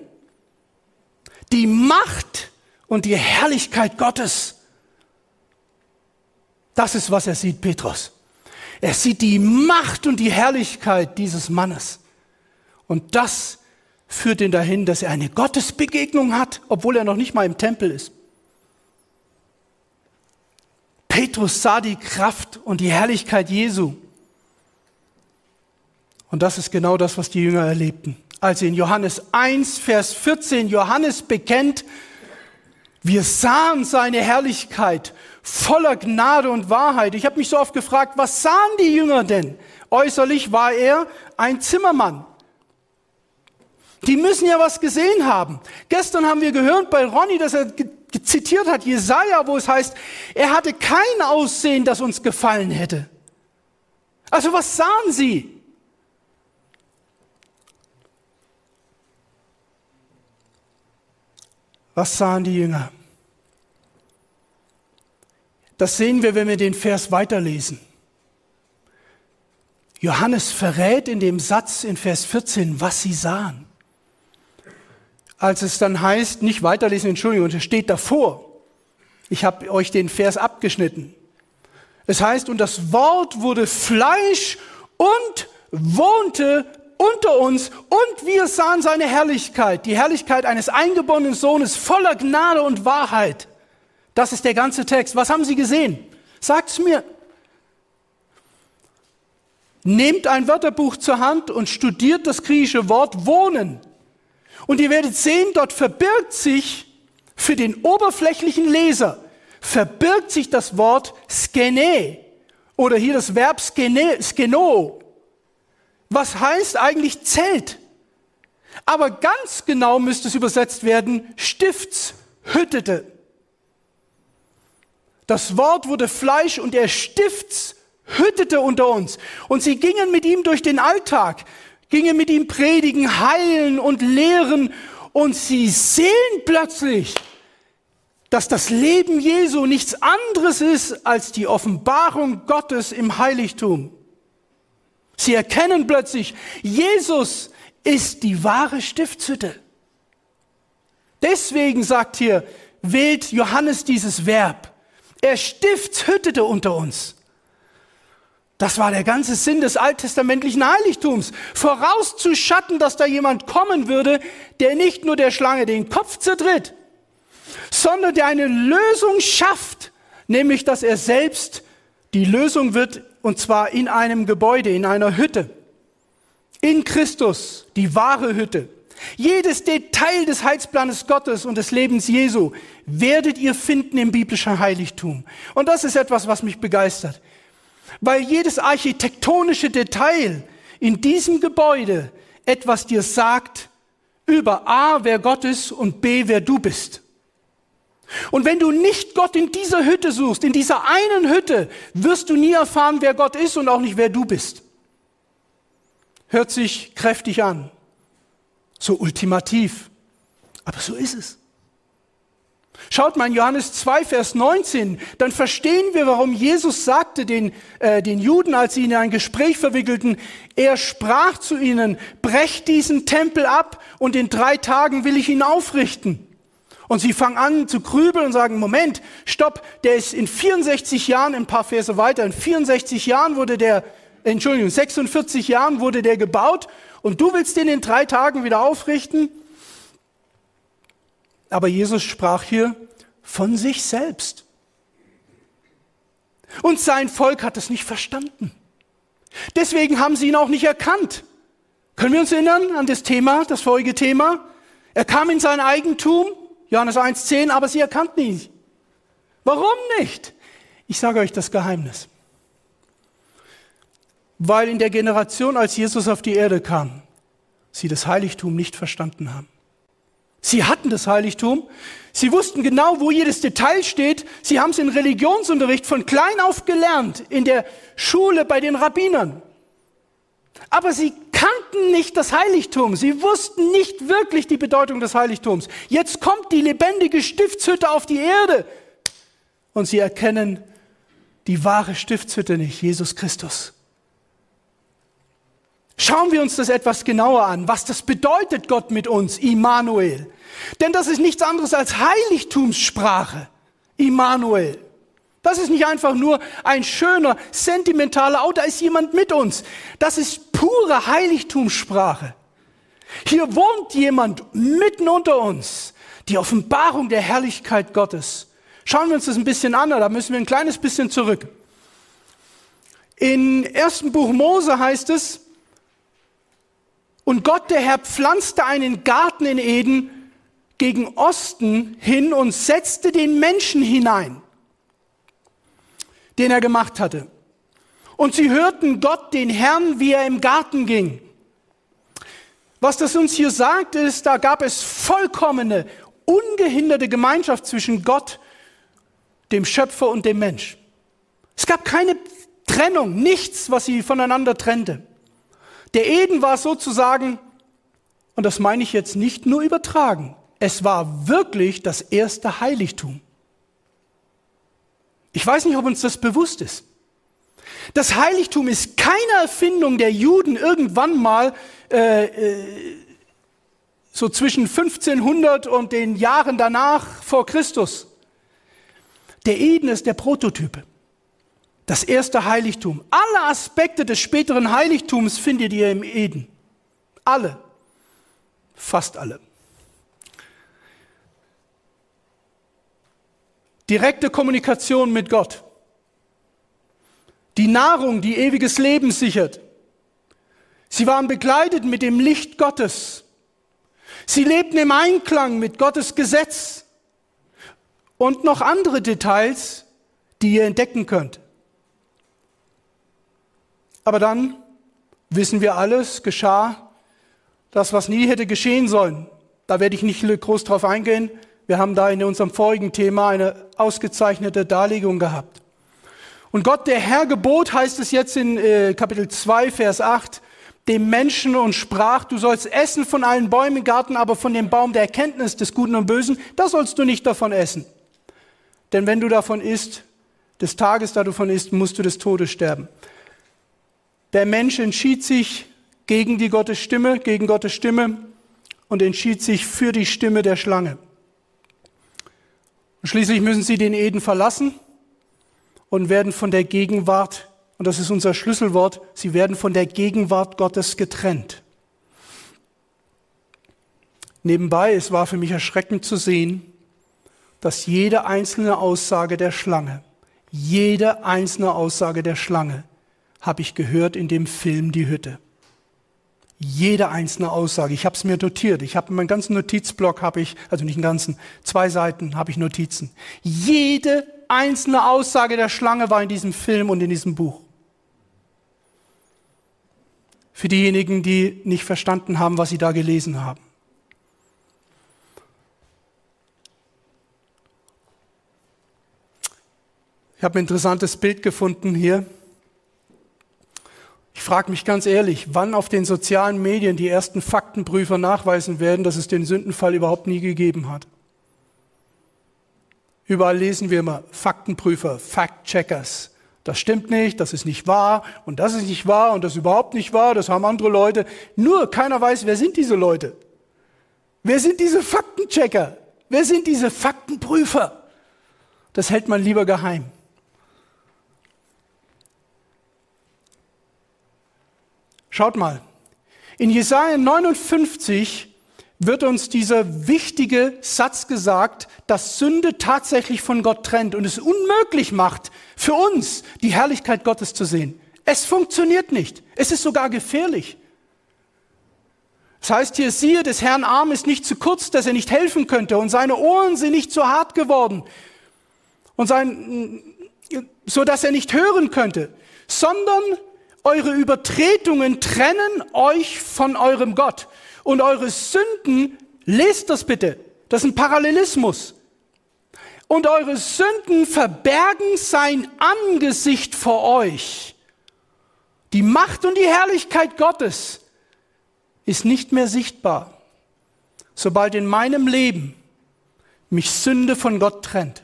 die Macht und die Herrlichkeit Gottes. Das ist, was er sieht, Petrus. Er sieht die Macht und die Herrlichkeit dieses Mannes. Und das führt ihn dahin, dass er eine Gottesbegegnung hat, obwohl er noch nicht mal im Tempel ist. Petrus sah die Kraft und die Herrlichkeit Jesu. Und das ist genau das, was die Jünger erlebten als in Johannes 1, Vers 14 Johannes bekennt, wir sahen seine Herrlichkeit voller Gnade und Wahrheit. Ich habe mich so oft gefragt, was sahen die Jünger denn? Äußerlich war er ein Zimmermann. Die müssen ja was gesehen haben. Gestern haben wir gehört bei Ronny, dass er zitiert hat, Jesaja, wo es heißt, er hatte kein Aussehen, das uns gefallen hätte. Also was sahen sie? Was sahen die Jünger? Das sehen wir, wenn wir den Vers weiterlesen. Johannes verrät in dem Satz in Vers 14, was sie sahen. Als es dann heißt, nicht weiterlesen, Entschuldigung, es steht davor. Ich habe euch den Vers abgeschnitten. Es heißt, und das Wort wurde Fleisch und wohnte unter uns und wir sahen seine Herrlichkeit, die Herrlichkeit eines eingeborenen Sohnes voller Gnade und Wahrheit. Das ist der ganze Text. Was haben Sie gesehen? Sagt's mir. Nehmt ein Wörterbuch zur Hand und studiert das griechische Wort wohnen. Und ihr werdet sehen, dort verbirgt sich für den oberflächlichen Leser, verbirgt sich das Wort skene oder hier das Verb skene, skeno, was heißt eigentlich Zelt? Aber ganz genau müsste es übersetzt werden, Stiftshüttete. Das Wort wurde Fleisch und er stiftshüttete unter uns. Und sie gingen mit ihm durch den Alltag, gingen mit ihm predigen, heilen und lehren. Und sie sehen plötzlich, dass das Leben Jesu nichts anderes ist als die Offenbarung Gottes im Heiligtum. Sie erkennen plötzlich, Jesus ist die wahre Stiftshütte. Deswegen sagt hier, wählt Johannes dieses Verb. Er stiftshüttete unter uns. Das war der ganze Sinn des alttestamentlichen Heiligtums. Vorauszuschatten, dass da jemand kommen würde, der nicht nur der Schlange den Kopf zertritt, sondern der eine Lösung schafft, nämlich dass er selbst die Lösung wird, und zwar in einem Gebäude, in einer Hütte. In Christus, die wahre Hütte. Jedes Detail des Heilsplanes Gottes und des Lebens Jesu werdet ihr finden im biblischen Heiligtum. Und das ist etwas, was mich begeistert. Weil jedes architektonische Detail in diesem Gebäude etwas dir sagt über A, wer Gott ist und B, wer du bist. Und wenn du nicht Gott in dieser Hütte suchst, in dieser einen Hütte, wirst du nie erfahren, wer Gott ist und auch nicht, wer du bist. Hört sich kräftig an so ultimativ. Aber so ist es. Schaut mal in Johannes 2, Vers 19, dann verstehen wir, warum Jesus sagte den, äh, den Juden, als sie ihn in ein Gespräch verwickelten, er sprach zu ihnen, brecht diesen Tempel ab und in drei Tagen will ich ihn aufrichten. Und sie fangen an zu grübeln und sagen, Moment, stopp, der ist in 64 Jahren, ein paar Verse weiter, in 64 Jahren wurde der, Entschuldigung, 46 Jahren wurde der gebaut und du willst den in drei Tagen wieder aufrichten? Aber Jesus sprach hier von sich selbst. Und sein Volk hat es nicht verstanden. Deswegen haben sie ihn auch nicht erkannt. Können wir uns erinnern an das Thema, das vorige Thema? Er kam in sein Eigentum, Johannes 1,10, aber sie erkannten ihn. Warum nicht? Ich sage euch das Geheimnis weil in der Generation, als Jesus auf die Erde kam, sie das Heiligtum nicht verstanden haben. Sie hatten das Heiligtum, sie wussten genau, wo jedes Detail steht, sie haben es in Religionsunterricht von klein auf gelernt, in der Schule bei den Rabbinern. Aber sie kannten nicht das Heiligtum, sie wussten nicht wirklich die Bedeutung des Heiligtums. Jetzt kommt die lebendige Stiftshütte auf die Erde und sie erkennen die wahre Stiftshütte nicht, Jesus Christus. Schauen wir uns das etwas genauer an, was das bedeutet Gott mit uns, Immanuel. Denn das ist nichts anderes als Heiligtumssprache, Immanuel. Das ist nicht einfach nur ein schöner, sentimentaler, oh, da ist jemand mit uns. Das ist pure Heiligtumssprache. Hier wohnt jemand mitten unter uns. Die Offenbarung der Herrlichkeit Gottes. Schauen wir uns das ein bisschen an, da müssen wir ein kleines bisschen zurück. In ersten Buch Mose heißt es, und Gott, der Herr, pflanzte einen Garten in Eden gegen Osten hin und setzte den Menschen hinein, den er gemacht hatte. Und sie hörten Gott, den Herrn, wie er im Garten ging. Was das uns hier sagt, ist, da gab es vollkommene, ungehinderte Gemeinschaft zwischen Gott, dem Schöpfer und dem Mensch. Es gab keine Trennung, nichts, was sie voneinander trennte. Der Eden war sozusagen, und das meine ich jetzt nicht nur übertragen, es war wirklich das erste Heiligtum. Ich weiß nicht, ob uns das bewusst ist. Das Heiligtum ist keine Erfindung der Juden irgendwann mal äh, äh, so zwischen 1500 und den Jahren danach vor Christus. Der Eden ist der Prototyp. Das erste Heiligtum. Alle Aspekte des späteren Heiligtums findet ihr im Eden. Alle. Fast alle. Direkte Kommunikation mit Gott. Die Nahrung, die ewiges Leben sichert. Sie waren begleitet mit dem Licht Gottes. Sie lebten im Einklang mit Gottes Gesetz. Und noch andere Details, die ihr entdecken könnt. Aber dann wissen wir alles, geschah das, was nie hätte geschehen sollen. Da werde ich nicht groß drauf eingehen. Wir haben da in unserem vorigen Thema eine ausgezeichnete Darlegung gehabt. Und Gott, der Herr gebot, heißt es jetzt in äh, Kapitel 2, Vers 8, dem Menschen und sprach, du sollst essen von allen Bäumen im Garten, aber von dem Baum der Erkenntnis des Guten und Bösen, da sollst du nicht davon essen. Denn wenn du davon isst, des Tages, da du davon isst, musst du des Todes sterben. Der Mensch entschied sich gegen die Gottes Stimme, gegen Gottes Stimme und entschied sich für die Stimme der Schlange. Und schließlich müssen sie den Eden verlassen und werden von der Gegenwart und das ist unser Schlüsselwort, sie werden von der Gegenwart Gottes getrennt. Nebenbei, es war für mich erschreckend zu sehen, dass jede einzelne Aussage der Schlange, jede einzelne Aussage der Schlange habe ich gehört in dem Film Die Hütte. Jede einzelne Aussage. Ich habe es mir notiert. Ich habe meinen ganzen Notizblock habe ich, also nicht den ganzen, zwei Seiten habe ich Notizen. Jede einzelne Aussage der Schlange war in diesem Film und in diesem Buch. Für diejenigen, die nicht verstanden haben, was sie da gelesen haben. Ich habe ein interessantes Bild gefunden hier. Ich frage mich ganz ehrlich, wann auf den sozialen Medien die ersten Faktenprüfer nachweisen werden, dass es den Sündenfall überhaupt nie gegeben hat. Überall lesen wir immer Faktenprüfer, Fact-Checkers. Das stimmt nicht, das ist nicht wahr und das ist nicht wahr und das ist überhaupt nicht wahr, das haben andere Leute. Nur keiner weiß, wer sind diese Leute? Wer sind diese Faktenchecker? Wer sind diese Faktenprüfer? Das hält man lieber geheim. Schaut mal, in Jesaja 59 wird uns dieser wichtige Satz gesagt, dass Sünde tatsächlich von Gott trennt und es unmöglich macht, für uns die Herrlichkeit Gottes zu sehen. Es funktioniert nicht. Es ist sogar gefährlich. Das heißt hier, siehe, des Herrn Arm ist nicht zu kurz, dass er nicht helfen könnte und seine Ohren sind nicht zu hart geworden und sein, so dass er nicht hören könnte, sondern eure Übertretungen trennen euch von eurem Gott und eure Sünden, lest das bitte, das ist ein Parallelismus. Und eure Sünden verbergen sein Angesicht vor euch. Die Macht und die Herrlichkeit Gottes ist nicht mehr sichtbar, sobald in meinem Leben mich Sünde von Gott trennt.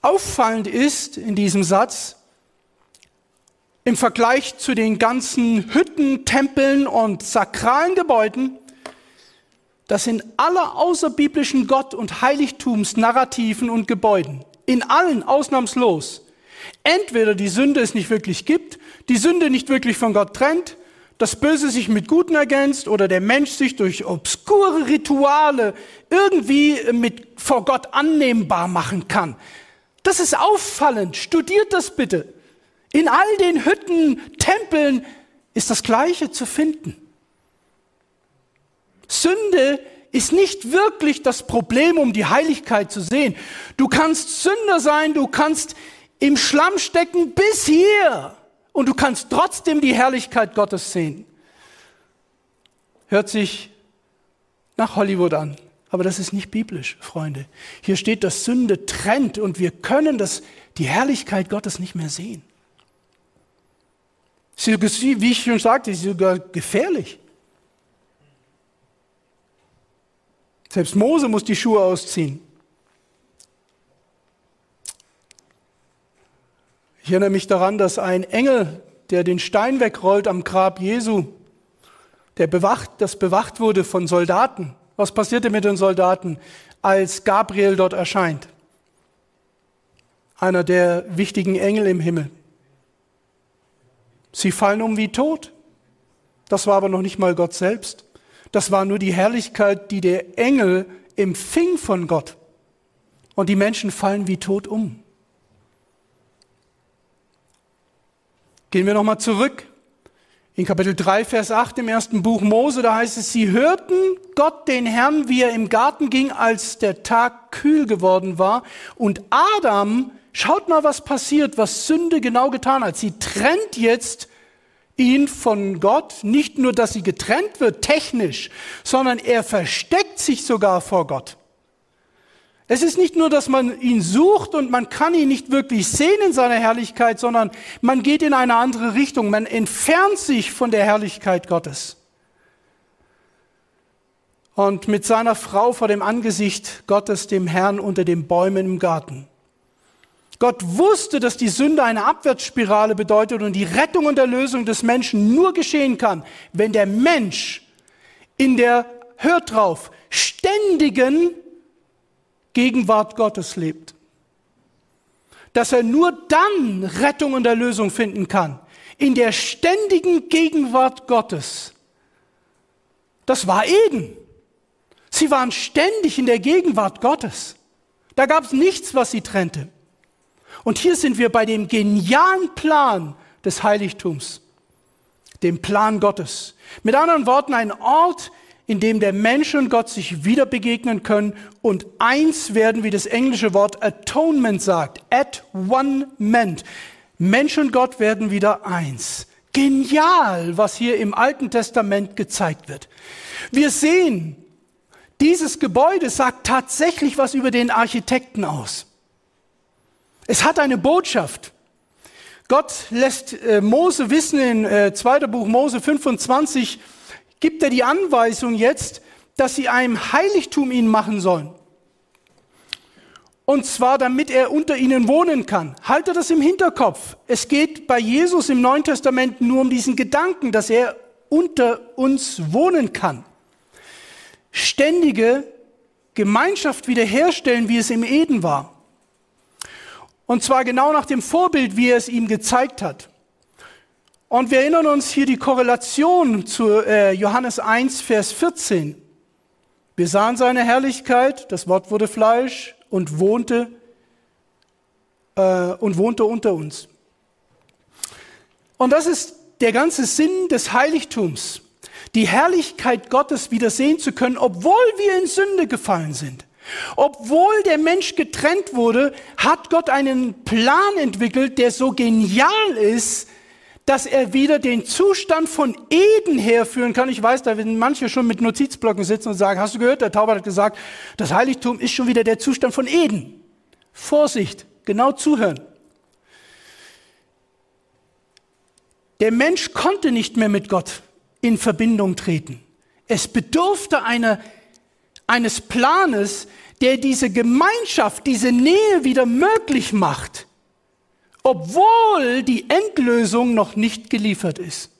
Auffallend ist in diesem Satz, im Vergleich zu den ganzen Hütten, Tempeln und sakralen Gebäuden, dass in aller außerbiblischen Gott- und Heiligtumsnarrativen und Gebäuden, in allen ausnahmslos, entweder die Sünde es nicht wirklich gibt, die Sünde nicht wirklich von Gott trennt, das Böse sich mit Guten ergänzt oder der Mensch sich durch obskure Rituale irgendwie mit vor Gott annehmbar machen kann. Das ist auffallend. Studiert das bitte. In all den Hütten, Tempeln ist das Gleiche zu finden. Sünde ist nicht wirklich das Problem, um die Heiligkeit zu sehen. Du kannst Sünder sein, du kannst im Schlamm stecken bis hier und du kannst trotzdem die Herrlichkeit Gottes sehen. Hört sich nach Hollywood an, aber das ist nicht biblisch, Freunde. Hier steht, dass Sünde trennt und wir können das, die Herrlichkeit Gottes nicht mehr sehen. Wie ich schon sagte, ist sogar gefährlich. Selbst Mose muss die Schuhe ausziehen. Ich erinnere mich daran, dass ein Engel, der den Stein wegrollt am Grab Jesu, der bewacht, das bewacht wurde von Soldaten. Was passierte mit den Soldaten, als Gabriel dort erscheint? Einer der wichtigen Engel im Himmel. Sie fallen um wie tot. Das war aber noch nicht mal Gott selbst. Das war nur die Herrlichkeit, die der Engel empfing von Gott. Und die Menschen fallen wie tot um. Gehen wir nochmal zurück. In Kapitel 3, Vers 8 im ersten Buch Mose, da heißt es, sie hörten Gott den Herrn, wie er im Garten ging, als der Tag kühl geworden war. Und Adam Schaut mal, was passiert, was Sünde genau getan hat. Sie trennt jetzt ihn von Gott, nicht nur, dass sie getrennt wird technisch, sondern er versteckt sich sogar vor Gott. Es ist nicht nur, dass man ihn sucht und man kann ihn nicht wirklich sehen in seiner Herrlichkeit, sondern man geht in eine andere Richtung. Man entfernt sich von der Herrlichkeit Gottes. Und mit seiner Frau vor dem Angesicht Gottes, dem Herrn, unter den Bäumen im Garten. Gott wusste, dass die Sünde eine Abwärtsspirale bedeutet und die Rettung und Erlösung des Menschen nur geschehen kann, wenn der Mensch in der, hört drauf, ständigen Gegenwart Gottes lebt. Dass er nur dann Rettung und Erlösung finden kann. In der ständigen Gegenwart Gottes. Das war Eden. Sie waren ständig in der Gegenwart Gottes. Da gab es nichts, was sie trennte. Und hier sind wir bei dem genialen Plan des Heiligtums, dem Plan Gottes. Mit anderen Worten, ein Ort, in dem der Mensch und Gott sich wieder begegnen können und eins werden, wie das englische Wort Atonement sagt. At one ment. Mensch und Gott werden wieder eins. Genial, was hier im Alten Testament gezeigt wird. Wir sehen, dieses Gebäude sagt tatsächlich was über den Architekten aus. Es hat eine Botschaft. Gott lässt äh, Mose wissen in äh, 2. Buch Mose 25, gibt er die Anweisung jetzt, dass sie einem Heiligtum ihn machen sollen. Und zwar, damit er unter ihnen wohnen kann. Halte das im Hinterkopf. Es geht bei Jesus im Neuen Testament nur um diesen Gedanken, dass er unter uns wohnen kann. Ständige Gemeinschaft wiederherstellen, wie es im Eden war. Und zwar genau nach dem Vorbild, wie er es ihm gezeigt hat. Und wir erinnern uns hier die Korrelation zu äh, Johannes 1, Vers 14. Wir sahen seine Herrlichkeit, das Wort wurde Fleisch und wohnte äh, und wohnte unter uns. Und das ist der ganze Sinn des Heiligtums, die Herrlichkeit Gottes wieder sehen zu können, obwohl wir in Sünde gefallen sind. Obwohl der Mensch getrennt wurde, hat Gott einen Plan entwickelt, der so genial ist, dass er wieder den Zustand von Eden herführen kann. Ich weiß, da werden manche schon mit Notizblocken sitzen und sagen, hast du gehört, der Tauber hat gesagt, das Heiligtum ist schon wieder der Zustand von Eden. Vorsicht, genau zuhören. Der Mensch konnte nicht mehr mit Gott in Verbindung treten. Es bedurfte einer, eines Planes, der diese Gemeinschaft, diese Nähe wieder möglich macht obwohl die Endlösung noch nicht geliefert ist.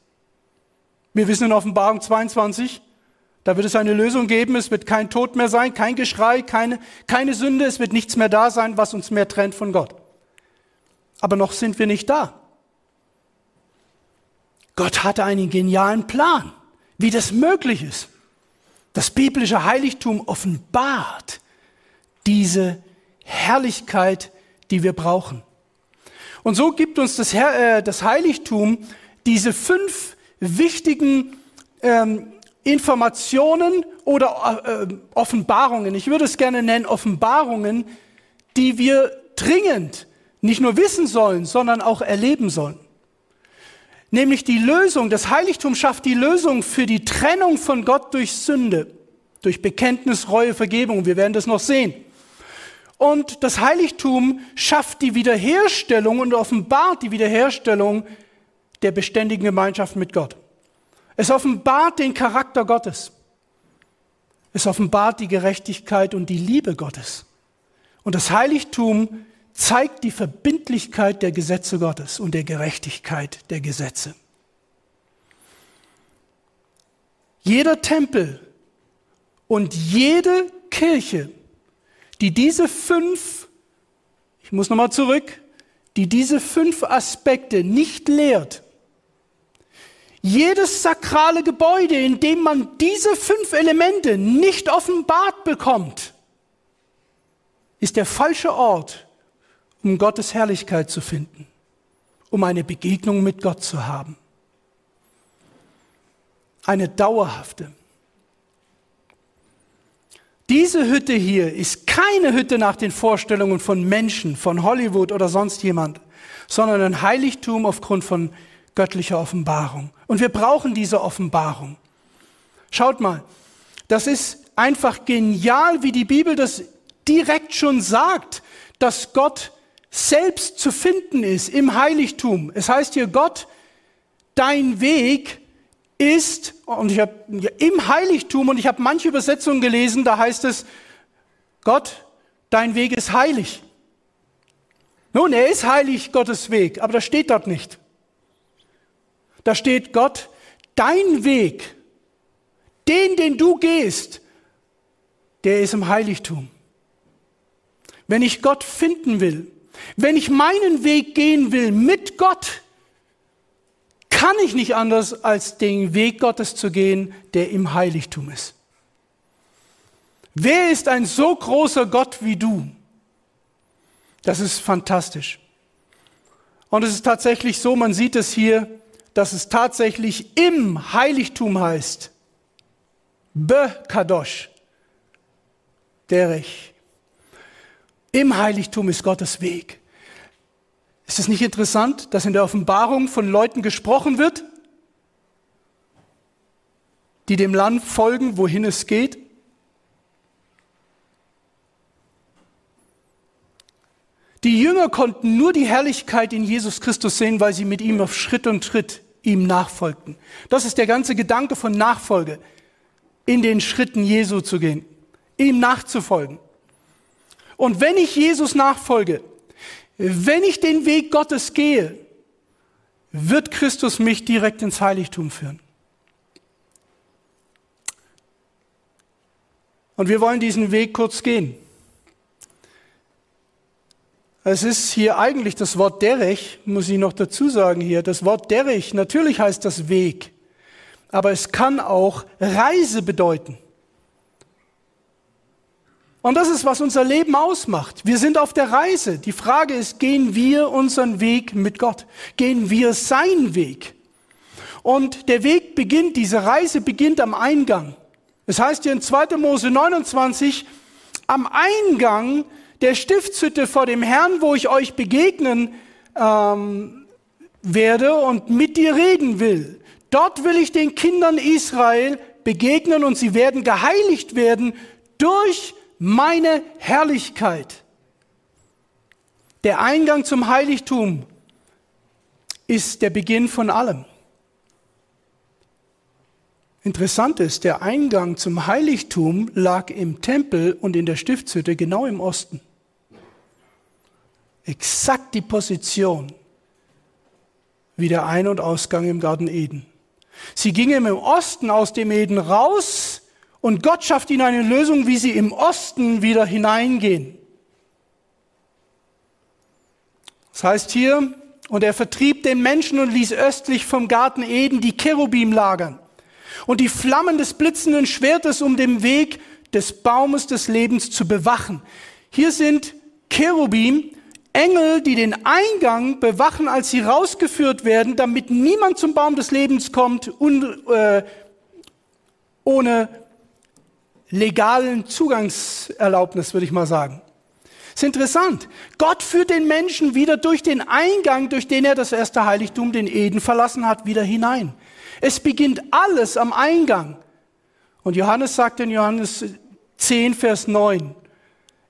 Wir wissen in Offenbarung 22, da wird es eine Lösung geben, es wird kein Tod mehr sein, kein Geschrei, keine, keine Sünde, es wird nichts mehr da sein, was uns mehr trennt von Gott. Aber noch sind wir nicht da. Gott hatte einen genialen Plan, wie das möglich ist. Das biblische Heiligtum offenbart diese Herrlichkeit, die wir brauchen. Und so gibt uns das, Herr, äh, das Heiligtum diese fünf wichtigen ähm, Informationen oder äh, Offenbarungen, ich würde es gerne nennen Offenbarungen, die wir dringend nicht nur wissen sollen, sondern auch erleben sollen. Nämlich die Lösung, das Heiligtum schafft die Lösung für die Trennung von Gott durch Sünde, durch Bekenntnis, Reue, Vergebung. Wir werden das noch sehen. Und das Heiligtum schafft die Wiederherstellung und offenbart die Wiederherstellung der beständigen Gemeinschaft mit Gott. Es offenbart den Charakter Gottes. Es offenbart die Gerechtigkeit und die Liebe Gottes. Und das Heiligtum zeigt die Verbindlichkeit der Gesetze Gottes und der Gerechtigkeit der Gesetze. Jeder Tempel und jede Kirche die diese fünf, ich muss nochmal zurück, die diese fünf Aspekte nicht lehrt. Jedes sakrale Gebäude, in dem man diese fünf Elemente nicht offenbart bekommt, ist der falsche Ort, um Gottes Herrlichkeit zu finden, um eine Begegnung mit Gott zu haben. Eine dauerhafte. Diese Hütte hier ist keine Hütte nach den Vorstellungen von Menschen, von Hollywood oder sonst jemand, sondern ein Heiligtum aufgrund von göttlicher Offenbarung. Und wir brauchen diese Offenbarung. Schaut mal, das ist einfach genial, wie die Bibel das direkt schon sagt, dass Gott selbst zu finden ist im Heiligtum. Es heißt hier, Gott, dein Weg ist, und ich habe im Heiligtum, und ich habe manche Übersetzungen gelesen, da heißt es, Gott, dein Weg ist heilig. Nun, er ist heilig, Gottes Weg, aber das steht dort nicht. Da steht Gott, dein Weg, den, den du gehst, der ist im Heiligtum. Wenn ich Gott finden will, wenn ich meinen Weg gehen will mit Gott, kann ich nicht anders, als den Weg Gottes zu gehen, der im Heiligtum ist. Wer ist ein so großer Gott wie du? Das ist fantastisch. Und es ist tatsächlich so, man sieht es hier, dass es tatsächlich im Heiligtum heißt. Be Kadosh. Derech. Im Heiligtum ist Gottes Weg. Ist es nicht interessant, dass in der Offenbarung von Leuten gesprochen wird, die dem Land folgen, wohin es geht? Die Jünger konnten nur die Herrlichkeit in Jesus Christus sehen, weil sie mit ihm auf Schritt und Schritt ihm nachfolgten. Das ist der ganze Gedanke von Nachfolge, in den Schritten Jesu zu gehen, ihm nachzufolgen. Und wenn ich Jesus nachfolge, wenn ich den Weg Gottes gehe, wird Christus mich direkt ins Heiligtum führen. Und wir wollen diesen Weg kurz gehen. Es ist hier eigentlich das Wort Derech, muss ich noch dazu sagen hier. Das Wort Derech, natürlich heißt das Weg, aber es kann auch Reise bedeuten. Und das ist, was unser Leben ausmacht. Wir sind auf der Reise. Die Frage ist, gehen wir unseren Weg mit Gott? Gehen wir seinen Weg? Und der Weg beginnt, diese Reise beginnt am Eingang. Es heißt hier in 2. Mose 29, am Eingang der Stiftshütte vor dem Herrn, wo ich euch begegnen ähm, werde und mit dir reden will. Dort will ich den Kindern Israel begegnen und sie werden geheiligt werden durch meine Herrlichkeit. Der Eingang zum Heiligtum ist der Beginn von allem. Interessant ist, der Eingang zum Heiligtum lag im Tempel und in der Stiftshütte genau im Osten. Exakt die Position wie der Ein- und Ausgang im Garten Eden. Sie gingen im Osten aus dem Eden raus und Gott schafft ihnen eine Lösung, wie sie im Osten wieder hineingehen. Das heißt hier, und er vertrieb den Menschen und ließ östlich vom Garten Eden die Cherubim lagern und die Flammen des blitzenden Schwertes, um den Weg des Baumes des Lebens zu bewachen. Hier sind Cherubim, Engel, die den Eingang bewachen, als sie rausgeführt werden, damit niemand zum Baum des Lebens kommt, un, äh, ohne legalen Zugangserlaubnis, würde ich mal sagen. Ist interessant. Gott führt den Menschen wieder durch den Eingang, durch den er das erste Heiligtum, den Eden, verlassen hat, wieder hinein. Es beginnt alles am Eingang. Und Johannes sagt in Johannes 10, Vers 9,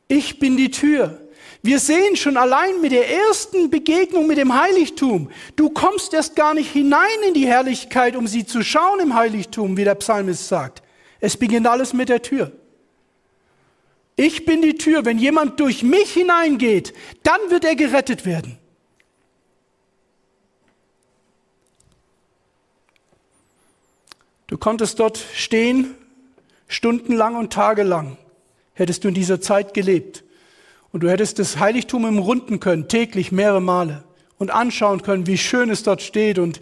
ich bin die Tür. Wir sehen schon allein mit der ersten Begegnung mit dem Heiligtum, du kommst erst gar nicht hinein in die Herrlichkeit, um sie zu schauen im Heiligtum, wie der Psalmist sagt. Es beginnt alles mit der Tür. Ich bin die Tür. Wenn jemand durch mich hineingeht, dann wird er gerettet werden. Du konntest dort stehen, stundenlang und tagelang, hättest du in dieser Zeit gelebt. Und du hättest das Heiligtum umrunden können, täglich mehrere Male, und anschauen können, wie schön es dort steht und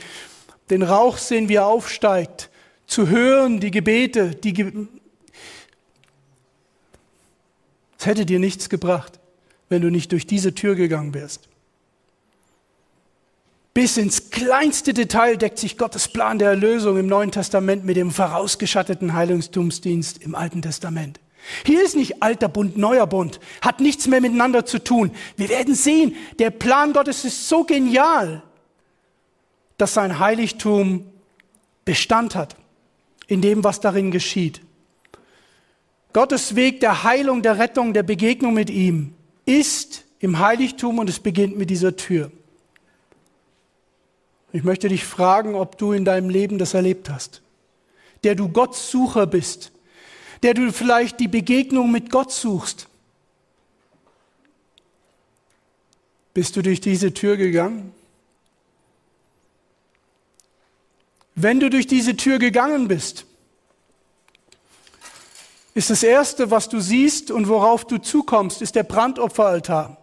den Rauch sehen, wie er aufsteigt zu hören, die Gebete, die Ge es hätte dir nichts gebracht, wenn du nicht durch diese Tür gegangen wärst. Bis ins kleinste Detail deckt sich Gottes Plan der Erlösung im Neuen Testament mit dem vorausgeschatteten Heilungstumsdienst im Alten Testament. Hier ist nicht alter Bund, neuer Bund, hat nichts mehr miteinander zu tun. Wir werden sehen, der Plan Gottes ist so genial, dass sein Heiligtum Bestand hat in dem, was darin geschieht. Gottes Weg der Heilung, der Rettung, der Begegnung mit ihm ist im Heiligtum und es beginnt mit dieser Tür. Ich möchte dich fragen, ob du in deinem Leben das erlebt hast, der du Gottsucher bist, der du vielleicht die Begegnung mit Gott suchst. Bist du durch diese Tür gegangen? Wenn du durch diese Tür gegangen bist, ist das Erste, was du siehst und worauf du zukommst, ist der Brandopferaltar.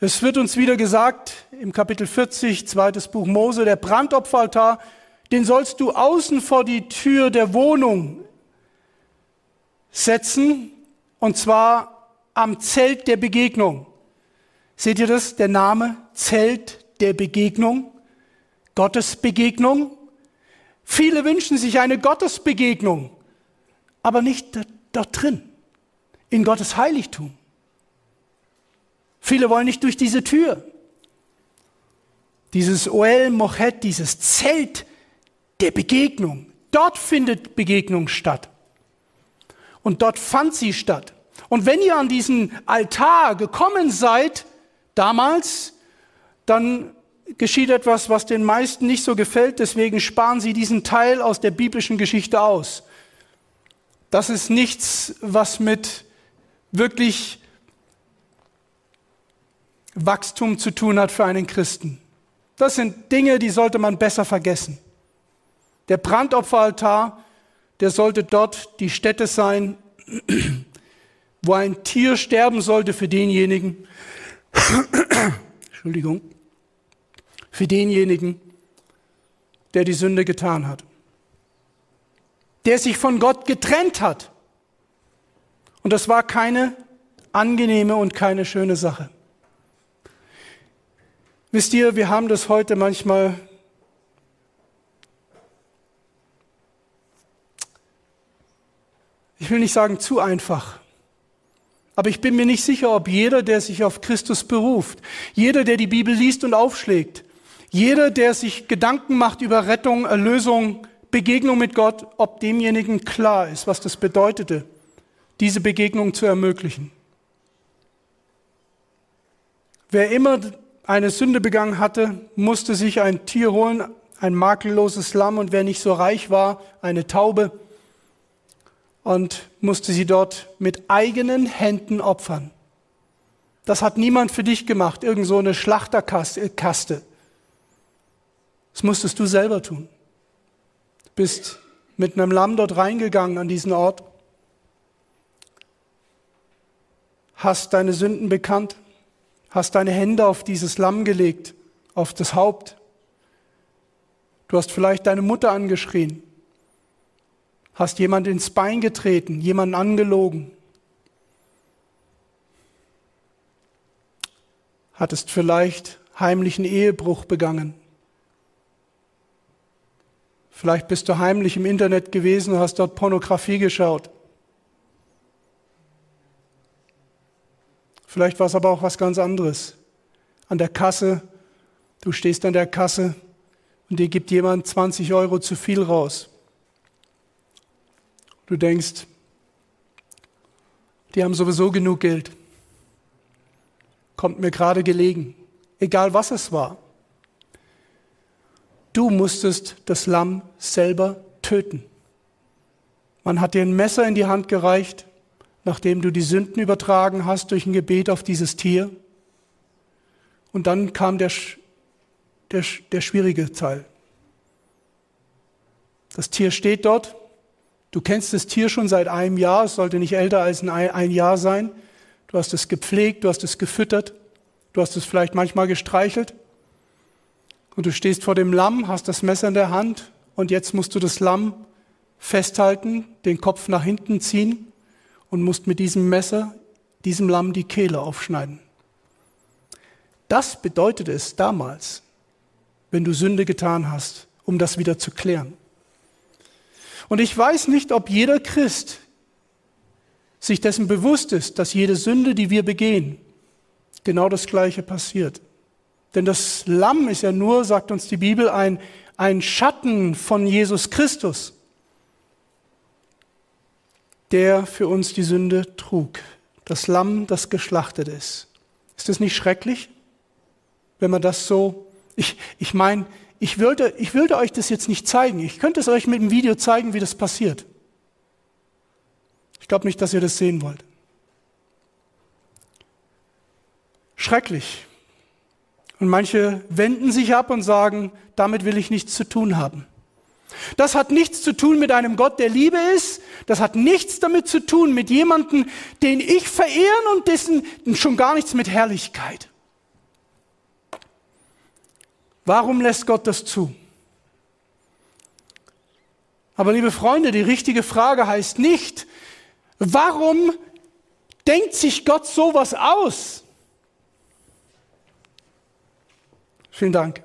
Es wird uns wieder gesagt im Kapitel 40, zweites Buch Mose, der Brandopferaltar, den sollst du außen vor die Tür der Wohnung setzen, und zwar am Zelt der Begegnung. Seht ihr das? Der Name Zelt der Begegnung. Gottesbegegnung. Viele wünschen sich eine Gottesbegegnung, aber nicht dort drin, in Gottes Heiligtum. Viele wollen nicht durch diese Tür. Dieses Oel Mochet, dieses Zelt der Begegnung. Dort findet Begegnung statt. Und dort fand sie statt. Und wenn ihr an diesen Altar gekommen seid, damals, dann geschieht etwas, was den meisten nicht so gefällt, deswegen sparen sie diesen Teil aus der biblischen Geschichte aus. Das ist nichts, was mit wirklich Wachstum zu tun hat für einen Christen. Das sind Dinge, die sollte man besser vergessen. Der Brandopferaltar, der sollte dort die Stätte sein, wo ein Tier sterben sollte für denjenigen, [COUGHS] Entschuldigung, für denjenigen, der die Sünde getan hat, der sich von Gott getrennt hat. Und das war keine angenehme und keine schöne Sache. Wisst ihr, wir haben das heute manchmal ich will nicht sagen zu einfach, aber ich bin mir nicht sicher, ob jeder, der sich auf Christus beruft, jeder, der die Bibel liest und aufschlägt, jeder, der sich Gedanken macht über Rettung, Erlösung, Begegnung mit Gott, ob demjenigen klar ist, was das bedeutete, diese Begegnung zu ermöglichen. Wer immer eine Sünde begangen hatte, musste sich ein Tier holen, ein makelloses Lamm und wer nicht so reich war, eine Taube und musste sie dort mit eigenen Händen opfern. Das hat niemand für dich gemacht, irgend so eine Schlachterkaste. Das musstest du selber tun. Du bist mit einem Lamm dort reingegangen an diesen Ort, hast deine Sünden bekannt, hast deine Hände auf dieses Lamm gelegt, auf das Haupt. Du hast vielleicht deine Mutter angeschrien, hast jemand ins Bein getreten, jemanden angelogen, hattest vielleicht heimlichen Ehebruch begangen, Vielleicht bist du heimlich im Internet gewesen und hast dort Pornografie geschaut. Vielleicht war es aber auch was ganz anderes. An der Kasse, du stehst an der Kasse und dir gibt jemand 20 Euro zu viel raus. Du denkst, die haben sowieso genug Geld. Kommt mir gerade gelegen. Egal was es war. Du musstest das Lamm selber töten. Man hat dir ein Messer in die Hand gereicht, nachdem du die Sünden übertragen hast durch ein Gebet auf dieses Tier. Und dann kam der, der, der schwierige Teil. Das Tier steht dort. Du kennst das Tier schon seit einem Jahr. Es sollte nicht älter als ein, ein Jahr sein. Du hast es gepflegt, du hast es gefüttert. Du hast es vielleicht manchmal gestreichelt. Und du stehst vor dem Lamm, hast das Messer in der Hand und jetzt musst du das Lamm festhalten, den Kopf nach hinten ziehen und musst mit diesem Messer diesem Lamm die Kehle aufschneiden. Das bedeutet es damals, wenn du Sünde getan hast, um das wieder zu klären. Und ich weiß nicht, ob jeder Christ sich dessen bewusst ist, dass jede Sünde, die wir begehen, genau das Gleiche passiert. Denn das Lamm ist ja nur, sagt uns die Bibel, ein, ein Schatten von Jesus Christus, der für uns die Sünde trug. Das Lamm, das geschlachtet ist. Ist das nicht schrecklich, wenn man das so, ich, ich meine, ich würde, ich würde euch das jetzt nicht zeigen. Ich könnte es euch mit dem Video zeigen, wie das passiert. Ich glaube nicht, dass ihr das sehen wollt. Schrecklich. Und manche wenden sich ab und sagen, damit will ich nichts zu tun haben. Das hat nichts zu tun mit einem Gott, der Liebe ist. Das hat nichts damit zu tun mit jemandem, den ich verehren und dessen schon gar nichts mit Herrlichkeit. Warum lässt Gott das zu? Aber liebe Freunde, die richtige Frage heißt nicht, warum denkt sich Gott sowas aus? Vielen Dank.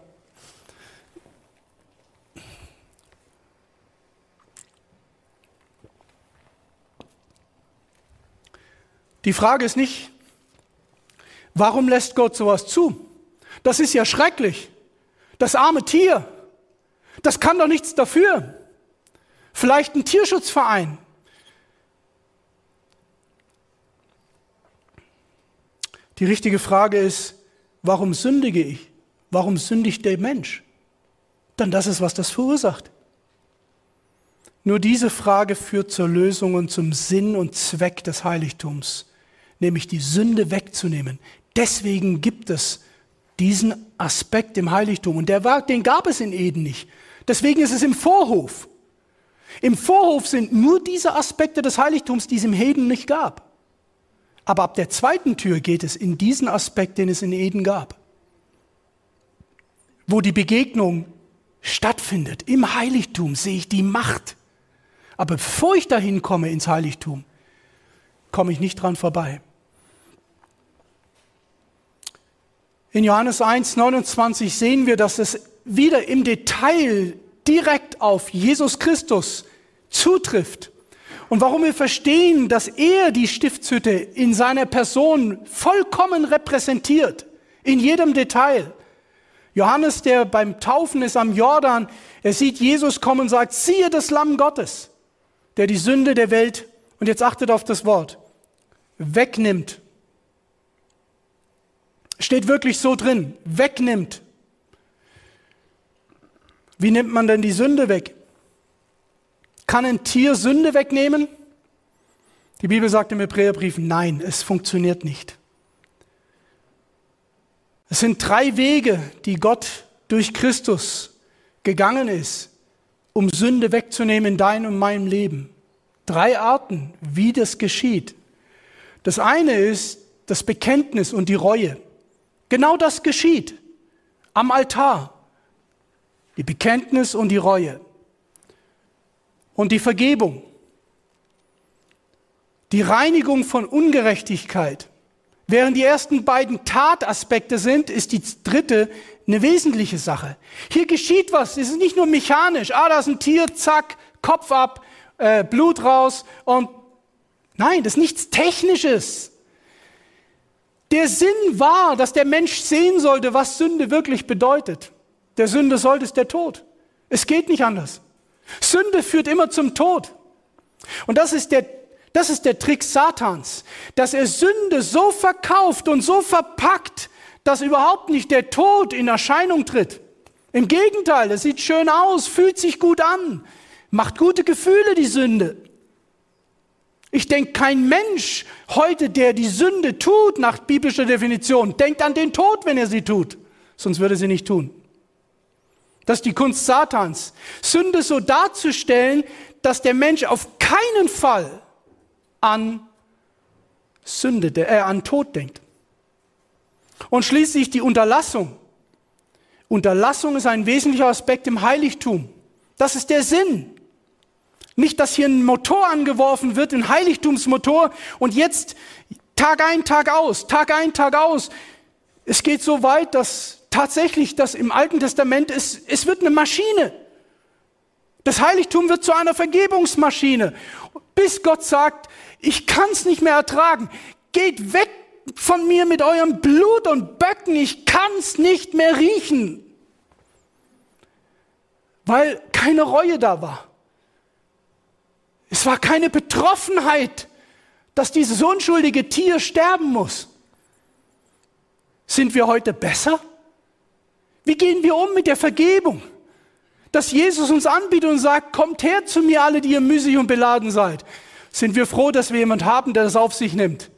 Die Frage ist nicht, warum lässt Gott sowas zu? Das ist ja schrecklich. Das arme Tier, das kann doch nichts dafür. Vielleicht ein Tierschutzverein. Die richtige Frage ist, warum sündige ich? Warum sündigt der Mensch? Dann das ist, was das verursacht. Nur diese Frage führt zur Lösung und zum Sinn und Zweck des Heiligtums, nämlich die Sünde wegzunehmen. Deswegen gibt es diesen Aspekt im Heiligtum. Und der war, den gab es in Eden nicht. Deswegen ist es im Vorhof. Im Vorhof sind nur diese Aspekte des Heiligtums, die es im Eden nicht gab. Aber ab der zweiten Tür geht es in diesen Aspekt, den es in Eden gab. Wo die Begegnung stattfindet. Im Heiligtum sehe ich die Macht. Aber bevor ich dahin komme ins Heiligtum, komme ich nicht dran vorbei. In Johannes 1, 29 sehen wir, dass es wieder im Detail direkt auf Jesus Christus zutrifft. Und warum wir verstehen, dass er die Stiftshütte in seiner Person vollkommen repräsentiert, in jedem Detail. Johannes, der beim Taufen ist am Jordan, er sieht Jesus kommen und sagt, siehe das Lamm Gottes, der die Sünde der Welt, und jetzt achtet auf das Wort, wegnimmt. Steht wirklich so drin, wegnimmt. Wie nimmt man denn die Sünde weg? Kann ein Tier Sünde wegnehmen? Die Bibel sagt im Hebräerbrief, nein, es funktioniert nicht. Es sind drei Wege, die Gott durch Christus gegangen ist, um Sünde wegzunehmen in deinem und meinem Leben. Drei Arten, wie das geschieht. Das eine ist das Bekenntnis und die Reue. Genau das geschieht am Altar. Die Bekenntnis und die Reue. Und die Vergebung. Die Reinigung von Ungerechtigkeit. Während die ersten beiden Tataspekte sind, ist die dritte eine wesentliche Sache. Hier geschieht was. Es ist nicht nur mechanisch. Ah, da ist ein Tier, zack, Kopf ab, äh, Blut raus und nein, das ist nichts Technisches. Der Sinn war, dass der Mensch sehen sollte, was Sünde wirklich bedeutet. Der Sünde sollte es der Tod. Es geht nicht anders. Sünde führt immer zum Tod. Und das ist der, das ist der Trick Satans, dass er Sünde so verkauft und so verpackt, dass überhaupt nicht der Tod in Erscheinung tritt. Im Gegenteil, es sieht schön aus, fühlt sich gut an, macht gute Gefühle die Sünde. Ich denke, kein Mensch heute, der die Sünde tut, nach biblischer Definition, denkt an den Tod, wenn er sie tut. Sonst würde sie nicht tun. Das ist die Kunst Satans. Sünde so darzustellen, dass der Mensch auf keinen Fall an Sünde, äh, an Tod denkt. Und schließlich die Unterlassung. Unterlassung ist ein wesentlicher Aspekt im Heiligtum. Das ist der Sinn. Nicht, dass hier ein Motor angeworfen wird, ein Heiligtumsmotor und jetzt Tag ein, Tag aus, Tag ein, Tag aus. Es geht so weit, dass tatsächlich das im Alten Testament ist, es wird eine Maschine. Das Heiligtum wird zu einer Vergebungsmaschine, bis Gott sagt, ich kann es nicht mehr ertragen. Geht weg von mir mit eurem Blut und Böcken, ich kann's nicht mehr riechen. Weil keine Reue da war. Es war keine Betroffenheit, dass dieses unschuldige Tier sterben muss. Sind wir heute besser? Wie gehen wir um mit der Vergebung? Dass Jesus uns anbietet und sagt, kommt her zu mir alle, die ihr müßig und beladen seid. Sind wir froh, dass wir jemand haben, der das auf sich nimmt.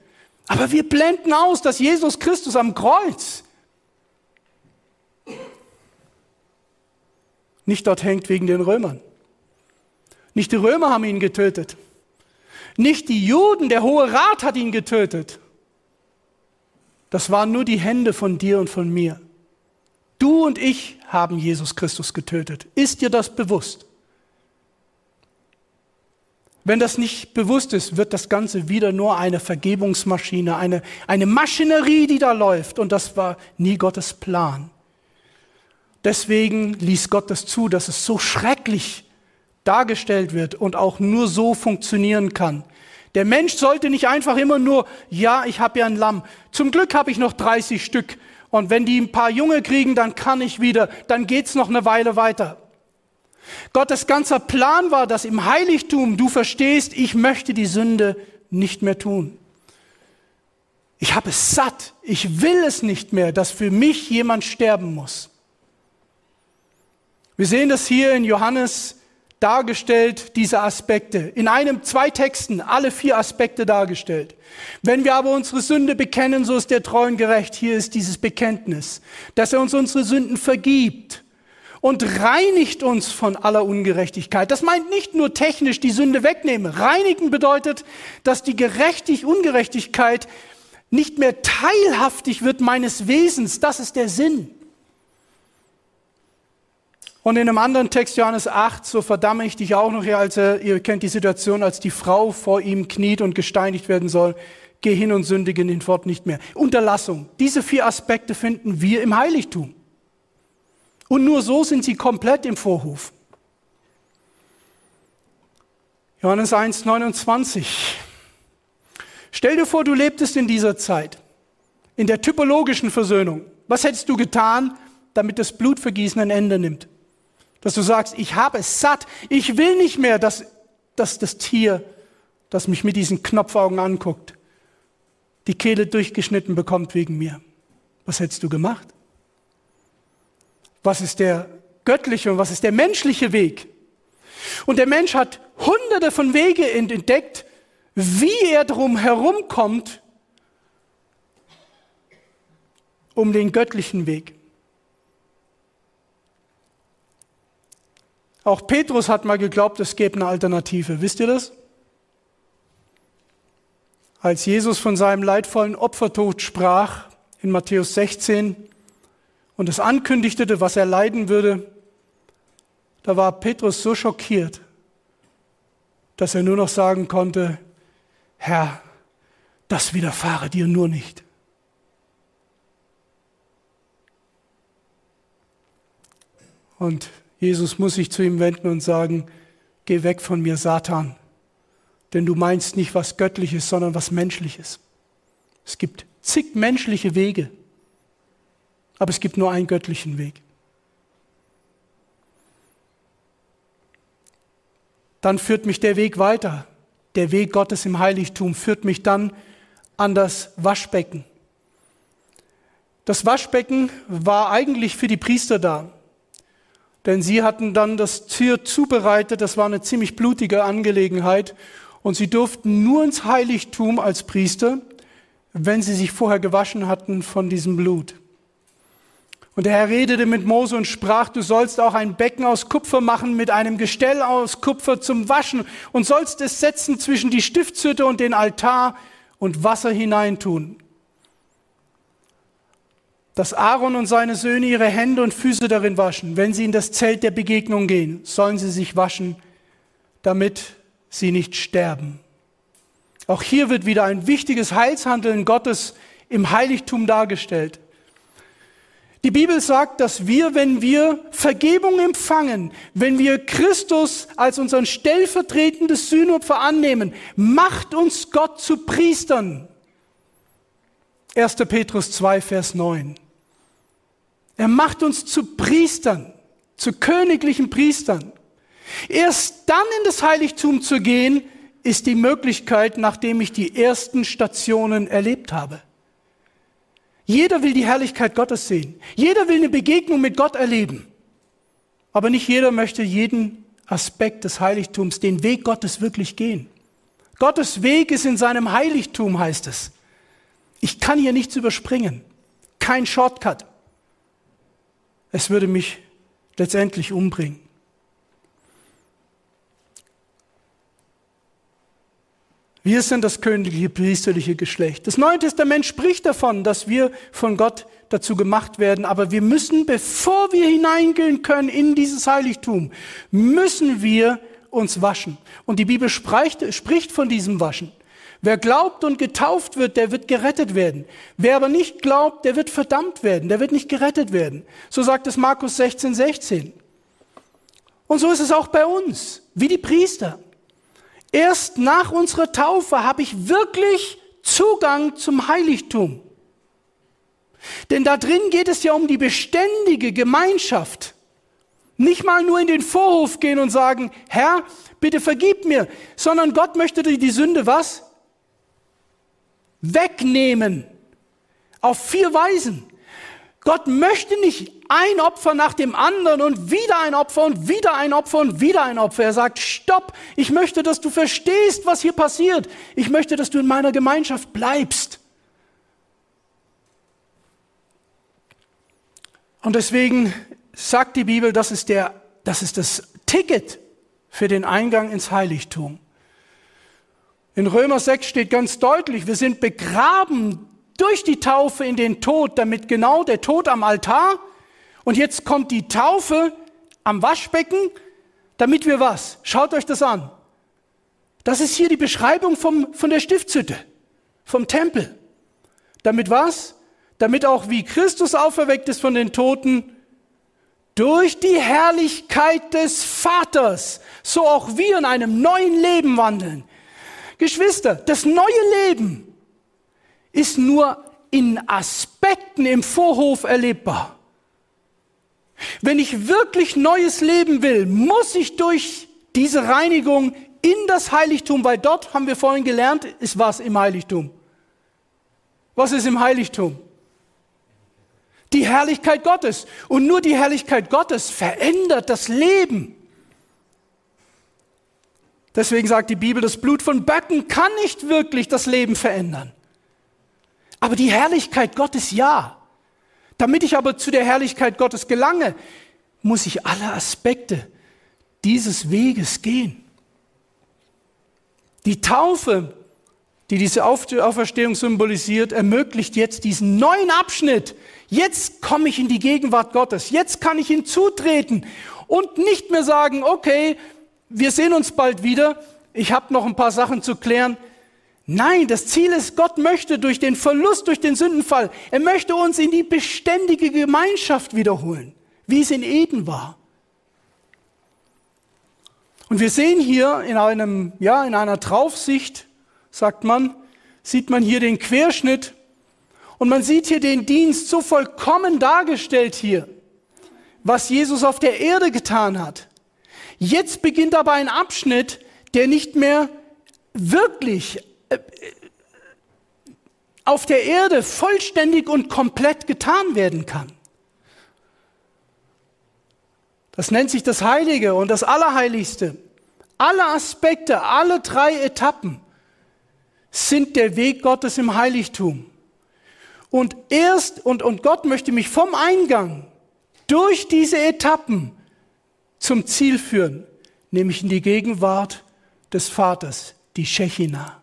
Aber wir blenden aus, dass Jesus Christus am Kreuz nicht dort hängt wegen den Römern. Nicht die Römer haben ihn getötet. Nicht die Juden, der Hohe Rat hat ihn getötet. Das waren nur die Hände von dir und von mir. Du und ich haben Jesus Christus getötet. Ist dir das bewusst? Wenn das nicht bewusst ist, wird das Ganze wieder nur eine Vergebungsmaschine, eine, eine Maschinerie, die da läuft. Und das war nie Gottes Plan. Deswegen ließ Gott das zu, dass es so schrecklich dargestellt wird und auch nur so funktionieren kann. Der Mensch sollte nicht einfach immer nur, ja, ich habe ja ein Lamm. Zum Glück habe ich noch 30 Stück. Und wenn die ein paar Junge kriegen, dann kann ich wieder, dann geht's noch eine Weile weiter. Gottes ganzer Plan war, dass im Heiligtum du verstehst, ich möchte die Sünde nicht mehr tun. Ich habe es satt. Ich will es nicht mehr, dass für mich jemand sterben muss. Wir sehen das hier in Johannes dargestellt, diese Aspekte. In einem, zwei Texten, alle vier Aspekte dargestellt. Wenn wir aber unsere Sünde bekennen, so ist der treu und gerecht. Hier ist dieses Bekenntnis, dass er uns unsere Sünden vergibt und reinigt uns von aller Ungerechtigkeit. Das meint nicht nur technisch die Sünde wegnehmen. Reinigen bedeutet, dass die Gerechtig Ungerechtigkeit nicht mehr teilhaftig wird meines Wesens. Das ist der Sinn. Und in einem anderen Text, Johannes 8, so verdamme ich dich auch noch, ja, als ihr kennt die Situation, als die Frau vor ihm kniet und gesteinigt werden soll, geh hin und sündige ihn fort nicht mehr. Unterlassung. Diese vier Aspekte finden wir im Heiligtum. Und nur so sind sie komplett im Vorhof. Johannes 1, 29. Stell dir vor, du lebtest in dieser Zeit, in der typologischen Versöhnung. Was hättest du getan, damit das Blutvergießen ein Ende nimmt? Dass du sagst, ich habe es satt, ich will nicht mehr, dass, dass das Tier, das mich mit diesen Knopfaugen anguckt, die Kehle durchgeschnitten bekommt wegen mir. Was hättest du gemacht? Was ist der göttliche und was ist der menschliche Weg? Und der Mensch hat hunderte von Wege entdeckt, wie er drum herumkommt, um den göttlichen Weg. Auch Petrus hat mal geglaubt, es gäbe eine Alternative. Wisst ihr das? Als Jesus von seinem leidvollen Opfertod sprach in Matthäus 16 und es ankündigte, was er leiden würde, da war Petrus so schockiert, dass er nur noch sagen konnte, Herr, das widerfahre dir nur nicht. Und Jesus muss sich zu ihm wenden und sagen, geh weg von mir, Satan, denn du meinst nicht was Göttliches, sondern was Menschliches. Es gibt zig menschliche Wege, aber es gibt nur einen göttlichen Weg. Dann führt mich der Weg weiter. Der Weg Gottes im Heiligtum führt mich dann an das Waschbecken. Das Waschbecken war eigentlich für die Priester da. Denn sie hatten dann das Tier zubereitet, das war eine ziemlich blutige Angelegenheit. Und sie durften nur ins Heiligtum als Priester, wenn sie sich vorher gewaschen hatten von diesem Blut. Und der Herr redete mit Mose und sprach, du sollst auch ein Becken aus Kupfer machen mit einem Gestell aus Kupfer zum Waschen und sollst es setzen zwischen die Stiftshütte und den Altar und Wasser hineintun dass Aaron und seine Söhne ihre Hände und Füße darin waschen. Wenn sie in das Zelt der Begegnung gehen, sollen sie sich waschen, damit sie nicht sterben. Auch hier wird wieder ein wichtiges Heilshandeln Gottes im Heiligtum dargestellt. Die Bibel sagt, dass wir, wenn wir Vergebung empfangen, wenn wir Christus als unseren stellvertretendes Sühnopfer annehmen, macht uns Gott zu Priestern. 1. Petrus 2, Vers 9. Er macht uns zu Priestern, zu königlichen Priestern. Erst dann in das Heiligtum zu gehen, ist die Möglichkeit, nachdem ich die ersten Stationen erlebt habe. Jeder will die Herrlichkeit Gottes sehen. Jeder will eine Begegnung mit Gott erleben. Aber nicht jeder möchte jeden Aspekt des Heiligtums, den Weg Gottes wirklich gehen. Gottes Weg ist in seinem Heiligtum, heißt es. Ich kann hier nichts überspringen. Kein Shortcut. Es würde mich letztendlich umbringen. Wir sind das königliche priesterliche Geschlecht. Das Neue Testament spricht davon, dass wir von Gott dazu gemacht werden, aber wir müssen, bevor wir hineingehen können in dieses Heiligtum, müssen wir uns waschen. Und die Bibel spricht, spricht von diesem Waschen. Wer glaubt und getauft wird, der wird gerettet werden. Wer aber nicht glaubt, der wird verdammt werden, der wird nicht gerettet werden. So sagt es Markus 16, 16. Und so ist es auch bei uns, wie die Priester. Erst nach unserer Taufe habe ich wirklich Zugang zum Heiligtum. Denn da drin geht es ja um die beständige Gemeinschaft. Nicht mal nur in den Vorhof gehen und sagen, Herr, bitte vergib mir, sondern Gott möchte die Sünde was? Wegnehmen. Auf vier Weisen. Gott möchte nicht ein Opfer nach dem anderen und wieder ein Opfer und wieder ein Opfer und wieder ein Opfer. Er sagt, stopp, ich möchte, dass du verstehst, was hier passiert. Ich möchte, dass du in meiner Gemeinschaft bleibst. Und deswegen sagt die Bibel, das ist, der, das ist das Ticket für den Eingang ins Heiligtum. In Römer 6 steht ganz deutlich, wir sind begraben durch die Taufe in den Tod, damit genau der Tod am Altar und jetzt kommt die Taufe am Waschbecken, damit wir was? Schaut euch das an. Das ist hier die Beschreibung vom, von der Stiftshütte, vom Tempel. Damit was? Damit auch wie Christus auferweckt ist von den Toten, durch die Herrlichkeit des Vaters, so auch wir in einem neuen Leben wandeln. Geschwister, das neue Leben ist nur in Aspekten im Vorhof erlebbar. Wenn ich wirklich neues Leben will, muss ich durch diese Reinigung in das Heiligtum, weil dort haben wir vorhin gelernt, ist was im Heiligtum. Was ist im Heiligtum? Die Herrlichkeit Gottes. Und nur die Herrlichkeit Gottes verändert das Leben. Deswegen sagt die Bibel, das Blut von Böcken kann nicht wirklich das Leben verändern. Aber die Herrlichkeit Gottes ja. Damit ich aber zu der Herrlichkeit Gottes gelange, muss ich alle Aspekte dieses Weges gehen. Die Taufe, die diese Auferstehung symbolisiert, ermöglicht jetzt diesen neuen Abschnitt. Jetzt komme ich in die Gegenwart Gottes. Jetzt kann ich hinzutreten und nicht mehr sagen, okay, wir sehen uns bald wieder. Ich habe noch ein paar Sachen zu klären. Nein, das Ziel ist, Gott möchte durch den Verlust, durch den Sündenfall, er möchte uns in die beständige Gemeinschaft wiederholen, wie es in Eden war. Und wir sehen hier in einem, ja, in einer Draufsicht, sagt man, sieht man hier den Querschnitt und man sieht hier den Dienst so vollkommen dargestellt hier, was Jesus auf der Erde getan hat. Jetzt beginnt aber ein Abschnitt, der nicht mehr wirklich äh, auf der Erde vollständig und komplett getan werden kann. Das nennt sich das Heilige und das Allerheiligste. Alle Aspekte, alle drei Etappen sind der Weg Gottes im Heiligtum. Und erst, und, und Gott möchte mich vom Eingang durch diese Etappen zum Ziel führen, nämlich in die Gegenwart des Vaters, die Shechina.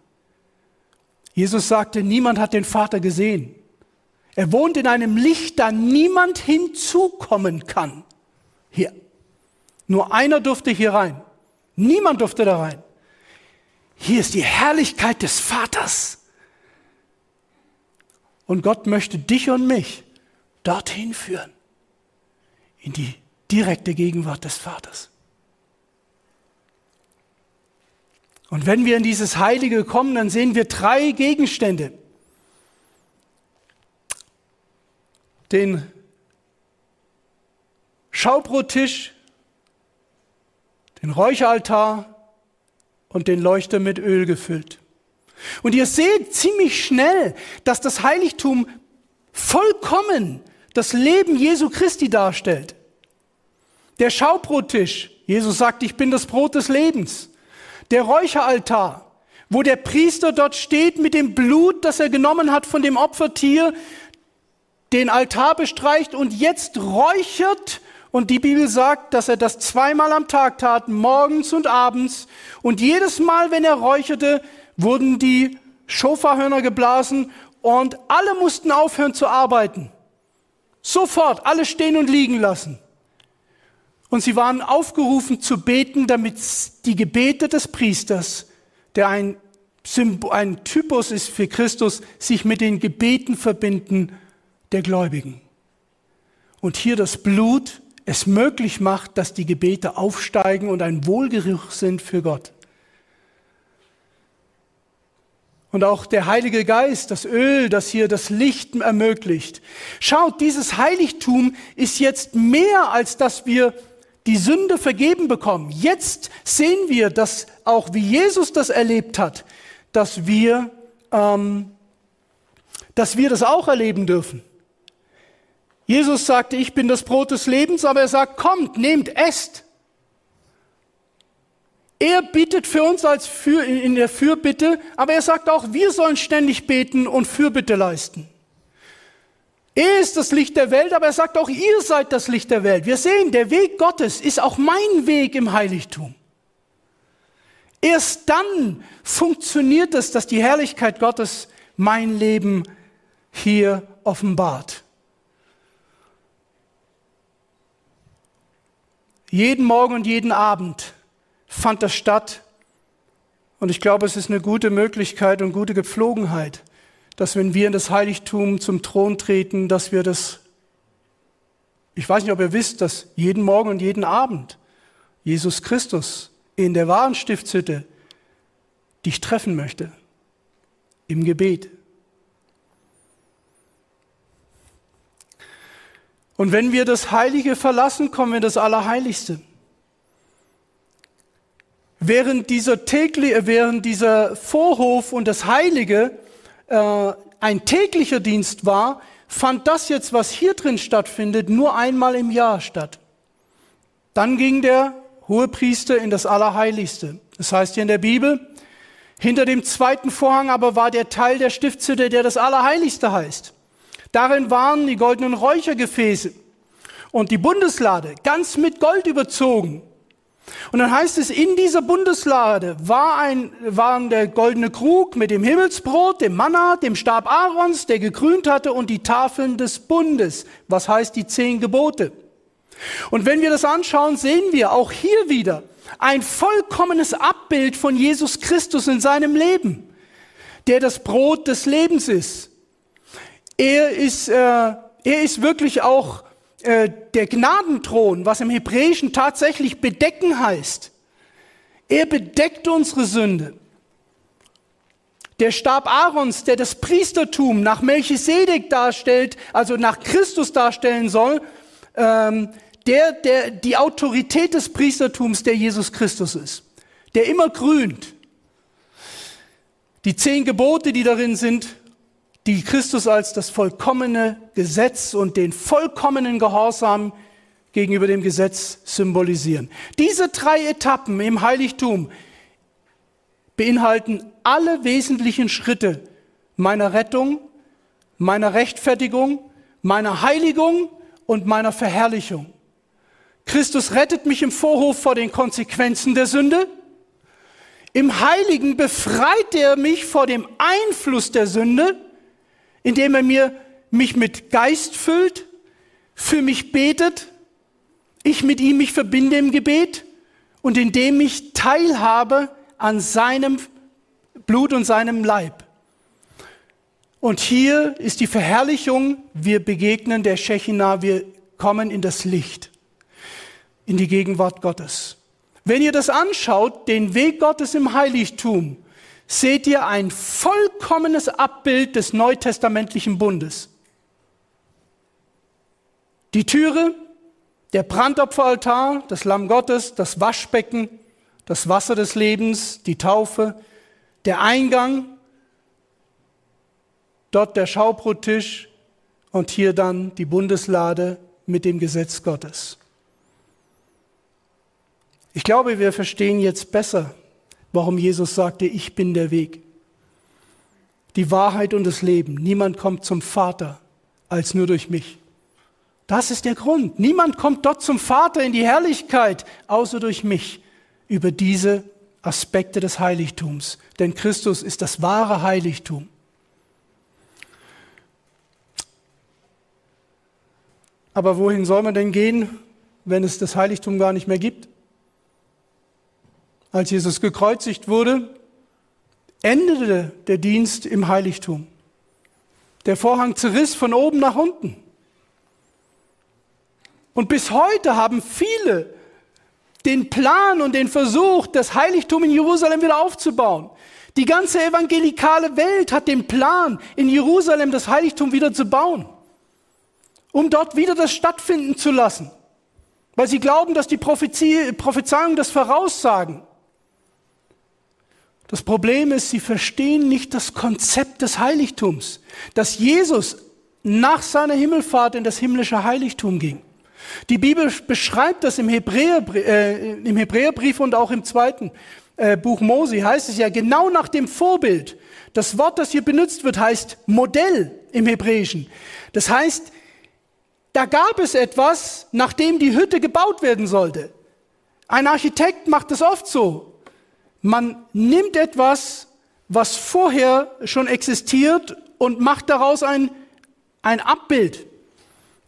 Jesus sagte, niemand hat den Vater gesehen. Er wohnt in einem Licht, da niemand hinzukommen kann. Hier. Nur einer durfte hier rein. Niemand durfte da rein. Hier ist die Herrlichkeit des Vaters. Und Gott möchte dich und mich dorthin führen. In die direkte Gegenwart des Vaters. Und wenn wir in dieses Heilige kommen, dann sehen wir drei Gegenstände. den Schaubrottisch, den Räucheraltar und den Leuchter mit Öl gefüllt. Und ihr seht ziemlich schnell, dass das Heiligtum vollkommen das Leben Jesu Christi darstellt. Der Schaubrottisch, Jesus sagt, ich bin das Brot des Lebens. Der Räucheraltar, wo der Priester dort steht mit dem Blut, das er genommen hat von dem Opfertier, den Altar bestreicht und jetzt räuchert. Und die Bibel sagt, dass er das zweimal am Tag tat, morgens und abends. Und jedes Mal, wenn er räucherte, wurden die Schofahörner geblasen und alle mussten aufhören zu arbeiten. Sofort alle stehen und liegen lassen. Und sie waren aufgerufen zu beten, damit die Gebete des Priesters, der ein, ein Typus ist für Christus, sich mit den Gebeten verbinden der Gläubigen. Und hier das Blut es möglich macht, dass die Gebete aufsteigen und ein Wohlgeruch sind für Gott. Und auch der Heilige Geist, das Öl, das hier das Licht ermöglicht. Schaut, dieses Heiligtum ist jetzt mehr, als dass wir die Sünde vergeben bekommen. Jetzt sehen wir, dass auch wie Jesus das erlebt hat, dass wir, ähm, dass wir das auch erleben dürfen. Jesus sagte, ich bin das Brot des Lebens, aber er sagt, kommt, nehmt, esst. Er bittet für uns als für, in der Fürbitte, aber er sagt auch, wir sollen ständig beten und Fürbitte leisten. Er ist das Licht der Welt, aber er sagt auch, ihr seid das Licht der Welt. Wir sehen, der Weg Gottes ist auch mein Weg im Heiligtum. Erst dann funktioniert es, dass die Herrlichkeit Gottes mein Leben hier offenbart. Jeden Morgen und jeden Abend fand das statt. Und ich glaube, es ist eine gute Möglichkeit und gute Gepflogenheit, dass wenn wir in das Heiligtum zum Thron treten, dass wir das, ich weiß nicht, ob ihr wisst, dass jeden Morgen und jeden Abend Jesus Christus in der wahren Stiftshütte dich treffen möchte. Im Gebet. Und wenn wir das Heilige verlassen, kommen wir in das Allerheiligste. Während dieser, tägliche, äh, während dieser Vorhof und das Heilige äh, ein täglicher Dienst war, fand das jetzt, was hier drin stattfindet, nur einmal im Jahr statt. Dann ging der Hohepriester in das Allerheiligste. Das heißt hier in der Bibel, hinter dem zweiten Vorhang aber war der Teil der Stiftshütte, der das Allerheiligste heißt. Darin waren die goldenen Räuchergefäße und die Bundeslade ganz mit Gold überzogen. Und dann heißt es, in dieser Bundeslade war ein, waren der goldene Krug mit dem Himmelsbrot, dem Manna, dem Stab Aarons, der gekrönt hatte, und die Tafeln des Bundes, was heißt die zehn Gebote. Und wenn wir das anschauen, sehen wir auch hier wieder ein vollkommenes Abbild von Jesus Christus in seinem Leben, der das Brot des Lebens ist. Er ist, äh, er ist wirklich auch äh, der Gnadenthron, was im Hebräischen tatsächlich bedecken heißt. Er bedeckt unsere Sünde. Der Stab Aarons, der das Priestertum nach Melchisedek darstellt, also nach Christus darstellen soll, ähm, der, der die Autorität des Priestertums, der Jesus Christus ist, der immer grünt. Die zehn Gebote, die darin sind, die Christus als das vollkommene Gesetz und den vollkommenen Gehorsam gegenüber dem Gesetz symbolisieren. Diese drei Etappen im Heiligtum beinhalten alle wesentlichen Schritte meiner Rettung, meiner Rechtfertigung, meiner Heiligung und meiner Verherrlichung. Christus rettet mich im Vorhof vor den Konsequenzen der Sünde. Im Heiligen befreit er mich vor dem Einfluss der Sünde indem er mir, mich mit Geist füllt, für mich betet, ich mit ihm mich verbinde im Gebet und indem ich teilhabe an seinem Blut und seinem Leib. Und hier ist die Verherrlichung, wir begegnen der Shechina, wir kommen in das Licht, in die Gegenwart Gottes. Wenn ihr das anschaut, den Weg Gottes im Heiligtum, seht ihr ein vollkommenes Abbild des neutestamentlichen Bundes. Die Türe, der Brandopferaltar, das Lamm Gottes, das Waschbecken, das Wasser des Lebens, die Taufe, der Eingang, dort der Schaubrottisch und hier dann die Bundeslade mit dem Gesetz Gottes. Ich glaube, wir verstehen jetzt besser, warum Jesus sagte, ich bin der Weg, die Wahrheit und das Leben. Niemand kommt zum Vater als nur durch mich. Das ist der Grund. Niemand kommt dort zum Vater in die Herrlichkeit, außer durch mich, über diese Aspekte des Heiligtums. Denn Christus ist das wahre Heiligtum. Aber wohin soll man denn gehen, wenn es das Heiligtum gar nicht mehr gibt? Als Jesus gekreuzigt wurde, endete der Dienst im Heiligtum. Der Vorhang zerriss von oben nach unten. Und bis heute haben viele den Plan und den Versuch, das Heiligtum in Jerusalem wieder aufzubauen. Die ganze evangelikale Welt hat den Plan, in Jerusalem das Heiligtum wieder zu bauen, um dort wieder das stattfinden zu lassen, weil sie glauben, dass die Prophezeiungen das voraussagen. Das Problem ist, sie verstehen nicht das Konzept des Heiligtums, dass Jesus nach seiner Himmelfahrt in das himmlische Heiligtum ging. Die Bibel beschreibt das im, Hebräer, äh, im Hebräerbrief und auch im zweiten äh, Buch Mose, heißt es ja genau nach dem Vorbild. Das Wort, das hier benutzt wird, heißt Modell im Hebräischen. Das heißt, da gab es etwas, nachdem die Hütte gebaut werden sollte. Ein Architekt macht das oft so. Man nimmt etwas, was vorher schon existiert und macht daraus ein, ein Abbild.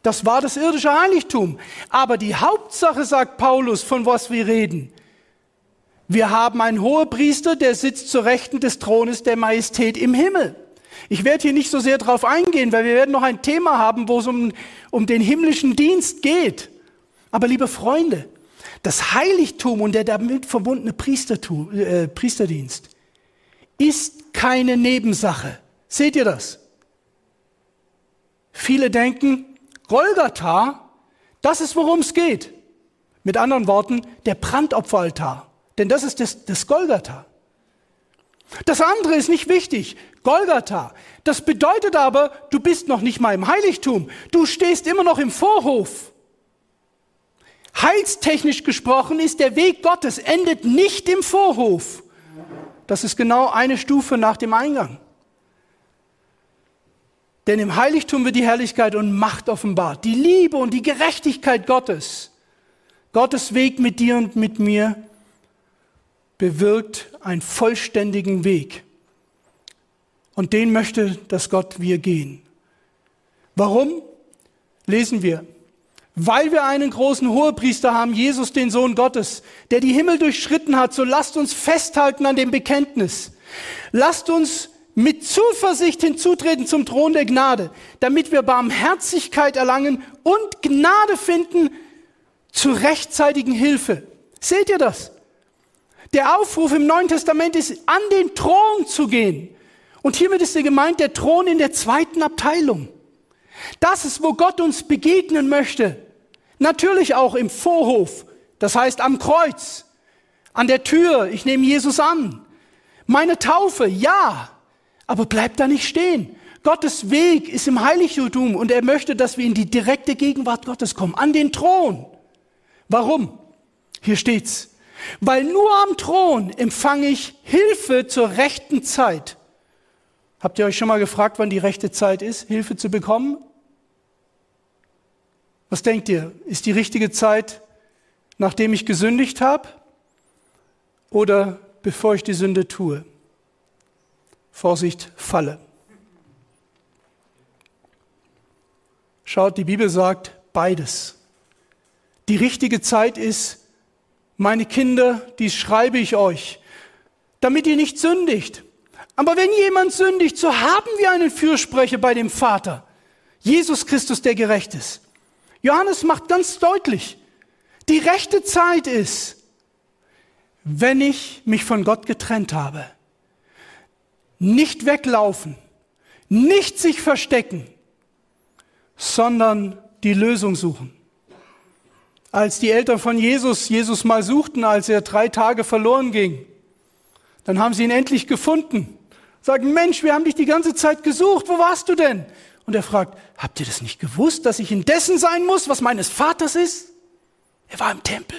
Das war das irdische Heiligtum. Aber die Hauptsache, sagt Paulus, von was wir reden, wir haben einen Hohepriester, der sitzt zur Rechten des Thrones der Majestät im Himmel. Ich werde hier nicht so sehr darauf eingehen, weil wir werden noch ein Thema haben, wo es um, um den himmlischen Dienst geht. Aber liebe Freunde, das Heiligtum und der damit verbundene Priestertum, äh, Priesterdienst ist keine Nebensache. Seht ihr das? Viele denken, Golgatha, das ist worum es geht. Mit anderen Worten, der Brandopferaltar. Denn das ist das, das Golgatha. Das andere ist nicht wichtig. Golgatha. Das bedeutet aber, du bist noch nicht mal im Heiligtum. Du stehst immer noch im Vorhof. Heilstechnisch gesprochen ist der Weg Gottes, endet nicht im Vorhof. Das ist genau eine Stufe nach dem Eingang. Denn im Heiligtum wird die Herrlichkeit und Macht offenbart, die Liebe und die Gerechtigkeit Gottes. Gottes Weg mit dir und mit mir bewirkt einen vollständigen Weg. Und den möchte das Gott wir gehen. Warum? Lesen wir weil wir einen großen Hohepriester haben, Jesus, den Sohn Gottes, der die Himmel durchschritten hat, so lasst uns festhalten an dem Bekenntnis. Lasst uns mit Zuversicht hinzutreten zum Thron der Gnade, damit wir Barmherzigkeit erlangen und Gnade finden zur rechtzeitigen Hilfe. Seht ihr das? Der Aufruf im Neuen Testament ist, an den Thron zu gehen. Und hiermit ist der gemeint der Thron in der zweiten Abteilung. Das ist, wo Gott uns begegnen möchte. Natürlich auch im Vorhof, das heißt am Kreuz, an der Tür, ich nehme Jesus an. Meine Taufe, ja, aber bleib da nicht stehen. Gottes Weg ist im Heiligtum und er möchte, dass wir in die direkte Gegenwart Gottes kommen, an den Thron. Warum? Hier steht's. Weil nur am Thron empfange ich Hilfe zur rechten Zeit. Habt ihr euch schon mal gefragt, wann die rechte Zeit ist, Hilfe zu bekommen? Was denkt ihr? Ist die richtige Zeit, nachdem ich gesündigt habe oder bevor ich die Sünde tue? Vorsicht, Falle. Schaut, die Bibel sagt beides. Die richtige Zeit ist, meine Kinder, dies schreibe ich euch, damit ihr nicht sündigt. Aber wenn jemand sündigt, so haben wir einen Fürsprecher bei dem Vater, Jesus Christus, der gerecht ist. Johannes macht ganz deutlich, die rechte Zeit ist, wenn ich mich von Gott getrennt habe. Nicht weglaufen, nicht sich verstecken, sondern die Lösung suchen. Als die Eltern von Jesus Jesus mal suchten, als er drei Tage verloren ging, dann haben sie ihn endlich gefunden. Sagen, Mensch, wir haben dich die ganze Zeit gesucht, wo warst du denn? Und er fragt, habt ihr das nicht gewusst, dass ich in dessen sein muss, was meines Vaters ist? Er war im Tempel.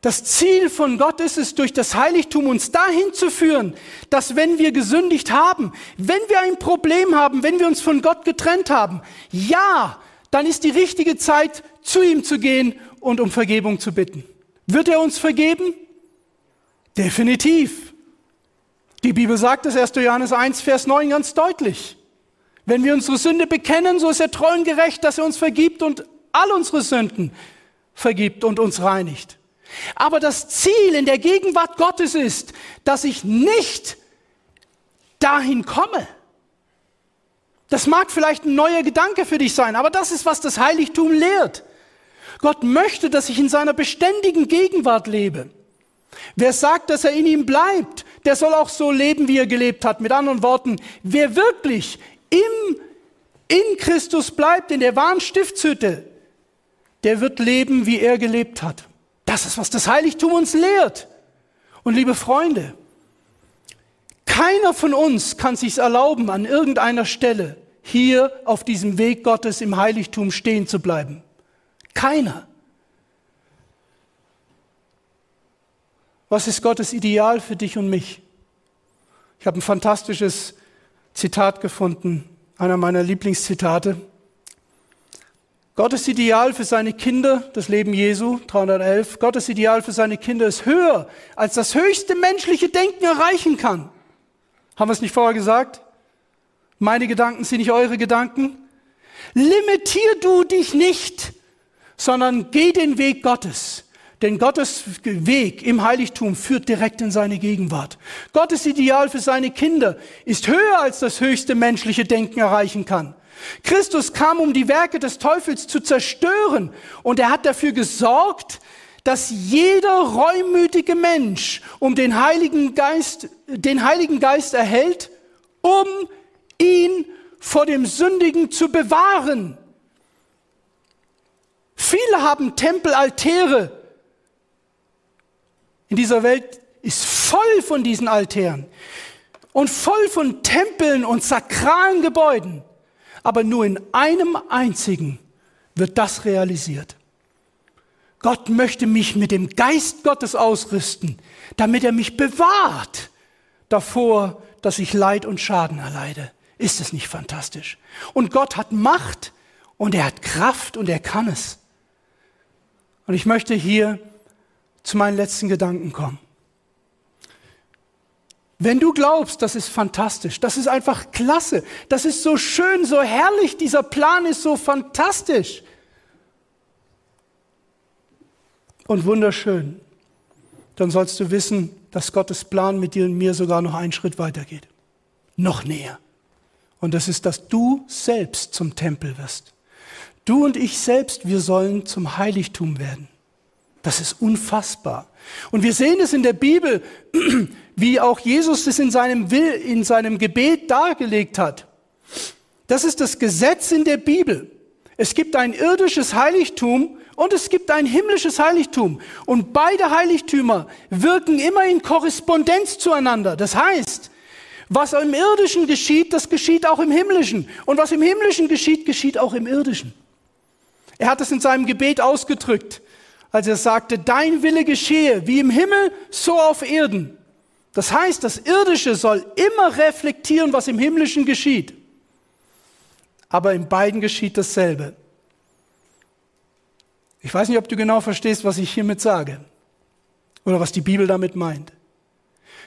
Das Ziel von Gott ist es, durch das Heiligtum uns dahin zu führen, dass wenn wir gesündigt haben, wenn wir ein Problem haben, wenn wir uns von Gott getrennt haben, ja, dann ist die richtige Zeit, zu ihm zu gehen und um Vergebung zu bitten. Wird er uns vergeben? Definitiv. Die Bibel sagt es 1. Johannes 1, Vers 9 ganz deutlich. Wenn wir unsere Sünde bekennen, so ist er treu und gerecht, dass er uns vergibt und all unsere Sünden vergibt und uns reinigt. Aber das Ziel in der Gegenwart Gottes ist, dass ich nicht dahin komme. Das mag vielleicht ein neuer Gedanke für dich sein, aber das ist, was das Heiligtum lehrt. Gott möchte, dass ich in seiner beständigen Gegenwart lebe. Wer sagt, dass er in ihm bleibt, der soll auch so leben, wie er gelebt hat. Mit anderen Worten, wer wirklich im, in Christus bleibt, in der wahren Stiftshütte, der wird leben, wie er gelebt hat. Das ist, was das Heiligtum uns lehrt. Und liebe Freunde, keiner von uns kann sich erlauben, an irgendeiner Stelle hier auf diesem Weg Gottes im Heiligtum stehen zu bleiben. Keiner. Was ist Gottes Ideal für dich und mich? Ich habe ein fantastisches Zitat gefunden, einer meiner Lieblingszitate. Gottes Ideal für seine Kinder, das Leben Jesu, 311, Gottes Ideal für seine Kinder ist höher, als das höchste menschliche Denken erreichen kann. Haben wir es nicht vorher gesagt? Meine Gedanken sind nicht eure Gedanken. Limitier du dich nicht, sondern geh den Weg Gottes. Denn Gottes Weg im Heiligtum führt direkt in seine Gegenwart. Gottes Ideal für seine Kinder ist höher, als das höchste menschliche Denken erreichen kann. Christus kam, um die Werke des Teufels zu zerstören und er hat dafür gesorgt, dass jeder reumütige Mensch um den Heiligen Geist, den Heiligen Geist erhält, um ihn vor dem Sündigen zu bewahren. Viele haben Tempelaltäre. In dieser Welt ist voll von diesen Altären und voll von Tempeln und sakralen Gebäuden aber nur in einem einzigen wird das realisiert. Gott möchte mich mit dem Geist Gottes ausrüsten, damit er mich bewahrt davor, dass ich Leid und Schaden erleide. Ist es nicht fantastisch? Und Gott hat Macht und er hat Kraft und er kann es. Und ich möchte hier zu meinen letzten Gedanken kommen. Wenn du glaubst, das ist fantastisch, das ist einfach klasse, das ist so schön, so herrlich, dieser Plan ist so fantastisch und wunderschön, dann sollst du wissen, dass Gottes Plan mit dir und mir sogar noch einen Schritt weitergeht. Noch näher. Und das ist, dass du selbst zum Tempel wirst. Du und ich selbst, wir sollen zum Heiligtum werden. Das ist unfassbar. Und wir sehen es in der Bibel, [CLEARS THROAT] wie auch Jesus es in seinem, Will, in seinem Gebet dargelegt hat. Das ist das Gesetz in der Bibel. Es gibt ein irdisches Heiligtum und es gibt ein himmlisches Heiligtum. Und beide Heiligtümer wirken immer in Korrespondenz zueinander. Das heißt, was im irdischen geschieht, das geschieht auch im himmlischen. Und was im himmlischen geschieht, geschieht auch im irdischen. Er hat es in seinem Gebet ausgedrückt als er sagte, dein Wille geschehe, wie im Himmel, so auf Erden. Das heißt, das Irdische soll immer reflektieren, was im Himmlischen geschieht. Aber in beiden geschieht dasselbe. Ich weiß nicht, ob du genau verstehst, was ich hiermit sage oder was die Bibel damit meint.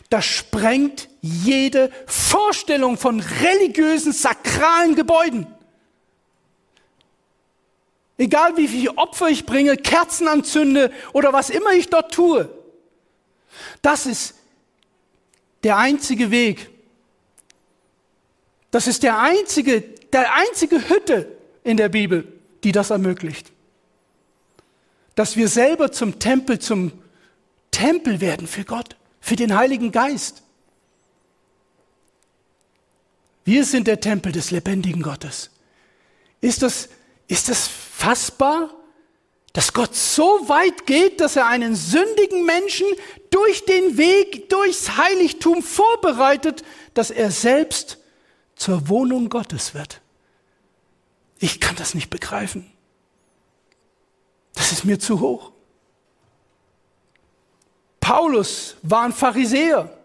Das sprengt jede Vorstellung von religiösen, sakralen Gebäuden. Egal wie viel Opfer ich bringe, Kerzen anzünde oder was immer ich dort tue. Das ist der einzige Weg. Das ist der einzige, der einzige Hütte in der Bibel, die das ermöglicht. Dass wir selber zum Tempel, zum Tempel werden für Gott, für den Heiligen Geist. Wir sind der Tempel des lebendigen Gottes. Ist das, ist das fassbar? Dass Gott so weit geht, dass er einen sündigen Menschen durch den Weg, durchs Heiligtum vorbereitet, dass er selbst zur Wohnung Gottes wird. Ich kann das nicht begreifen. Das ist mir zu hoch. Paulus war ein Pharisäer.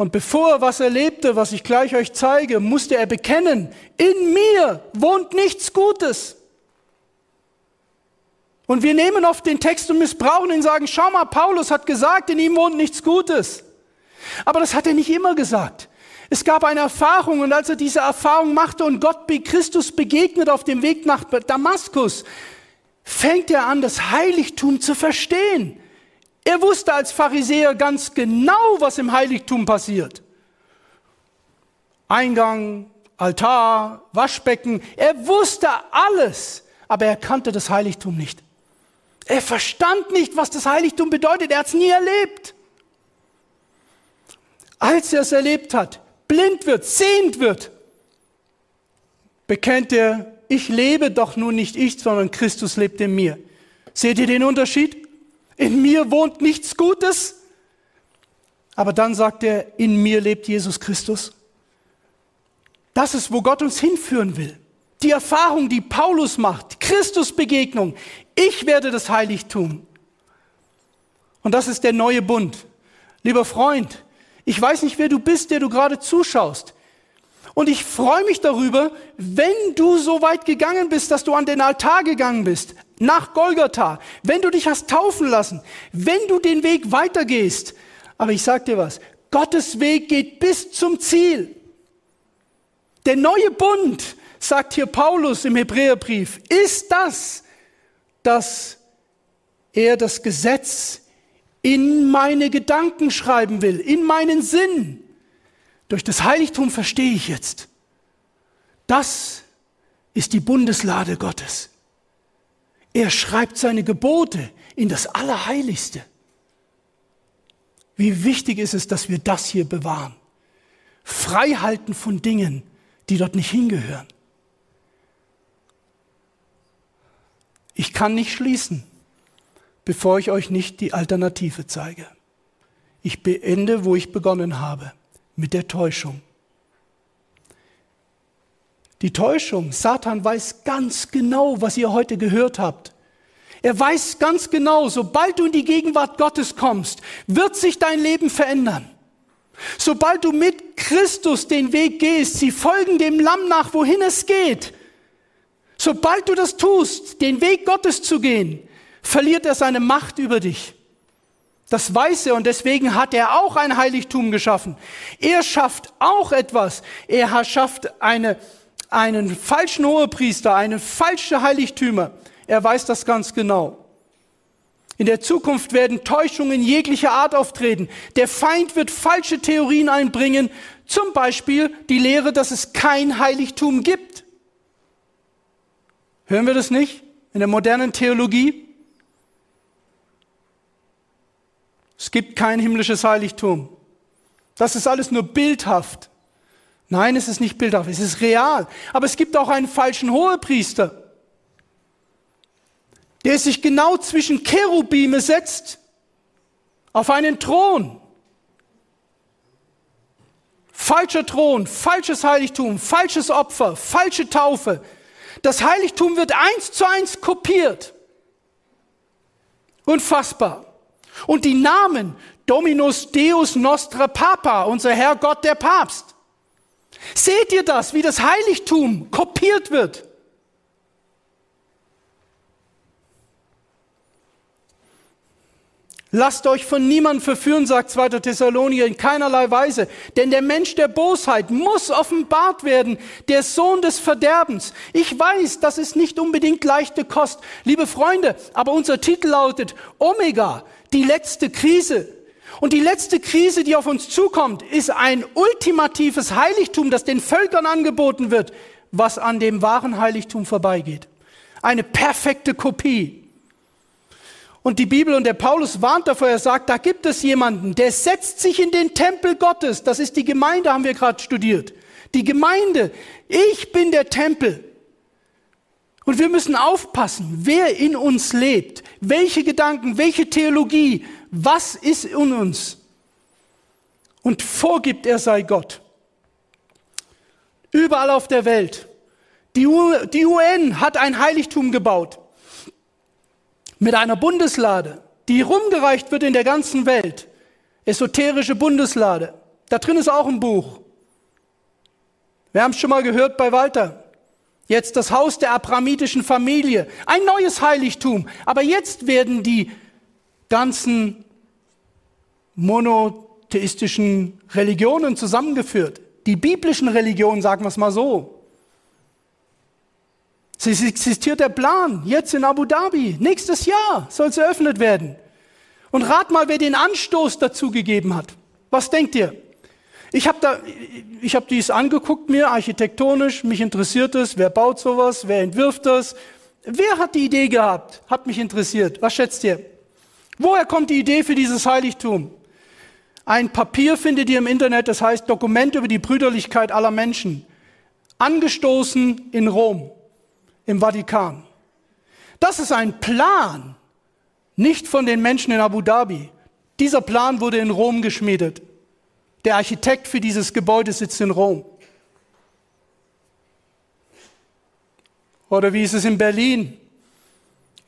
Und bevor er was erlebte, was ich gleich euch zeige, musste er bekennen, in mir wohnt nichts Gutes. Und wir nehmen oft den Text und missbrauchen ihn und sagen, schau mal, Paulus hat gesagt, in ihm wohnt nichts Gutes. Aber das hat er nicht immer gesagt. Es gab eine Erfahrung und als er diese Erfahrung machte und Gott Christus begegnet auf dem Weg nach Damaskus, fängt er an, das Heiligtum zu verstehen. Er wusste als Pharisäer ganz genau, was im Heiligtum passiert. Eingang, Altar, Waschbecken, er wusste alles, aber er kannte das Heiligtum nicht. Er verstand nicht, was das Heiligtum bedeutet. Er hat es nie erlebt. Als er es erlebt hat, blind wird, sehend wird, bekennt er, ich lebe doch nun nicht ich, sondern Christus lebt in mir. Seht ihr den Unterschied? In mir wohnt nichts Gutes. Aber dann sagt er, in mir lebt Jesus Christus. Das ist, wo Gott uns hinführen will. Die Erfahrung, die Paulus macht, Christusbegegnung. Ich werde das Heiligtum. Und das ist der neue Bund. Lieber Freund, ich weiß nicht, wer du bist, der du gerade zuschaust. Und ich freue mich darüber, wenn du so weit gegangen bist, dass du an den Altar gegangen bist, nach Golgatha, wenn du dich hast taufen lassen, wenn du den Weg weitergehst. Aber ich sag dir was, Gottes Weg geht bis zum Ziel. Der neue Bund, sagt hier Paulus im Hebräerbrief, ist das, dass er das Gesetz in meine Gedanken schreiben will, in meinen Sinn. Durch das Heiligtum verstehe ich jetzt. Das ist die Bundeslade Gottes. Er schreibt seine Gebote in das Allerheiligste. Wie wichtig ist es, dass wir das hier bewahren. Freihalten von Dingen, die dort nicht hingehören. Ich kann nicht schließen, bevor ich euch nicht die Alternative zeige. Ich beende, wo ich begonnen habe, mit der Täuschung. Die Täuschung, Satan weiß ganz genau, was ihr heute gehört habt. Er weiß ganz genau, sobald du in die Gegenwart Gottes kommst, wird sich dein Leben verändern. Sobald du mit Christus den Weg gehst, sie folgen dem Lamm nach, wohin es geht, Sobald du das tust, den Weg Gottes zu gehen, verliert er seine Macht über dich. Das weiß er und deswegen hat er auch ein Heiligtum geschaffen. Er schafft auch etwas. Er schafft eine, einen falschen Hohepriester, eine falsche Heiligtümer. Er weiß das ganz genau. In der Zukunft werden Täuschungen jeglicher Art auftreten. Der Feind wird falsche Theorien einbringen, zum Beispiel die Lehre, dass es kein Heiligtum gibt. Hören wir das nicht in der modernen Theologie? Es gibt kein himmlisches Heiligtum. Das ist alles nur bildhaft. Nein, es ist nicht bildhaft, es ist real. Aber es gibt auch einen falschen Hohepriester, der sich genau zwischen Cherubime setzt, auf einen Thron. Falscher Thron, falsches Heiligtum, falsches Opfer, falsche Taufe, das Heiligtum wird eins zu eins kopiert. Unfassbar. Und die Namen Dominus Deus Nostra Papa, unser Herr Gott der Papst. Seht ihr das, wie das Heiligtum kopiert wird? Lasst euch von niemandem verführen, sagt 2. Thessalonicher, in keinerlei Weise. Denn der Mensch der Bosheit muss offenbart werden, der Sohn des Verderbens. Ich weiß, das ist nicht unbedingt leichte Kost, liebe Freunde, aber unser Titel lautet Omega, die letzte Krise. Und die letzte Krise, die auf uns zukommt, ist ein ultimatives Heiligtum, das den Völkern angeboten wird, was an dem wahren Heiligtum vorbeigeht. Eine perfekte Kopie. Und die Bibel und der Paulus warnt davor, er sagt, da gibt es jemanden, der setzt sich in den Tempel Gottes. Das ist die Gemeinde, haben wir gerade studiert. Die Gemeinde. Ich bin der Tempel. Und wir müssen aufpassen, wer in uns lebt, welche Gedanken, welche Theologie, was ist in uns. Und vorgibt, er sei Gott. Überall auf der Welt. Die, UN hat ein Heiligtum gebaut mit einer Bundeslade, die rumgereicht wird in der ganzen Welt. Esoterische Bundeslade. Da drin ist auch ein Buch. Wir haben es schon mal gehört bei Walter. Jetzt das Haus der abramitischen Familie. Ein neues Heiligtum. Aber jetzt werden die ganzen monotheistischen Religionen zusammengeführt. Die biblischen Religionen, sagen wir es mal so. Es existiert der Plan, jetzt in Abu Dhabi, nächstes Jahr soll es eröffnet werden. Und rat mal, wer den Anstoß dazu gegeben hat. Was denkt ihr? Ich habe da, ich habe dies angeguckt mir architektonisch, mich interessiert es, wer baut sowas, wer entwirft das, wer hat die Idee gehabt, hat mich interessiert. Was schätzt ihr? Woher kommt die Idee für dieses Heiligtum? Ein Papier findet ihr im Internet, das heißt Dokument über die Brüderlichkeit aller Menschen, angestoßen in Rom im Vatikan. Das ist ein Plan, nicht von den Menschen in Abu Dhabi. Dieser Plan wurde in Rom geschmiedet. Der Architekt für dieses Gebäude sitzt in Rom. Oder wie ist es in Berlin?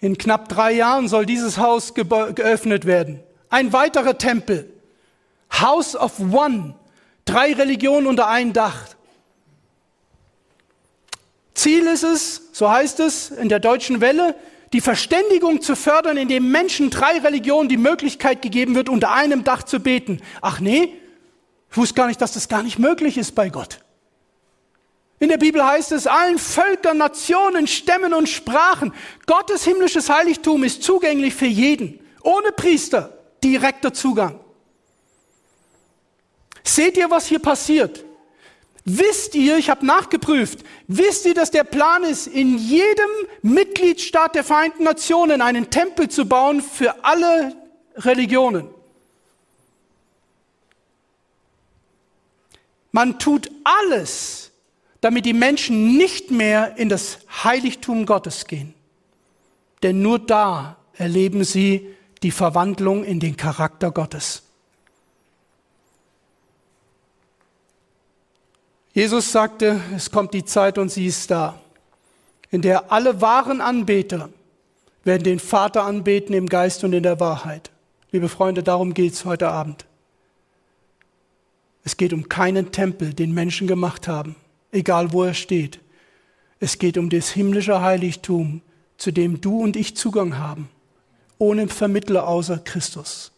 In knapp drei Jahren soll dieses Haus geöffnet werden. Ein weiterer Tempel. House of One. Drei Religionen unter ein Dach. Ziel ist es, so heißt es in der deutschen Welle, die Verständigung zu fördern, indem Menschen drei Religionen die Möglichkeit gegeben wird, unter einem Dach zu beten. Ach nee, ich wusste gar nicht, dass das gar nicht möglich ist bei Gott. In der Bibel heißt es, allen Völkern, Nationen, Stämmen und Sprachen, Gottes himmlisches Heiligtum ist zugänglich für jeden, ohne Priester, direkter Zugang. Seht ihr, was hier passiert? Wisst ihr, ich habe nachgeprüft, wisst ihr, dass der Plan ist, in jedem Mitgliedstaat der Vereinten Nationen einen Tempel zu bauen für alle Religionen? Man tut alles, damit die Menschen nicht mehr in das Heiligtum Gottes gehen. Denn nur da erleben sie die Verwandlung in den Charakter Gottes. Jesus sagte, es kommt die Zeit und sie ist da, in der alle wahren Anbeter werden den Vater anbeten im Geist und in der Wahrheit. Liebe Freunde, darum geht es heute Abend. Es geht um keinen Tempel, den Menschen gemacht haben, egal wo er steht. Es geht um das himmlische Heiligtum, zu dem du und ich Zugang haben, ohne Vermittler außer Christus,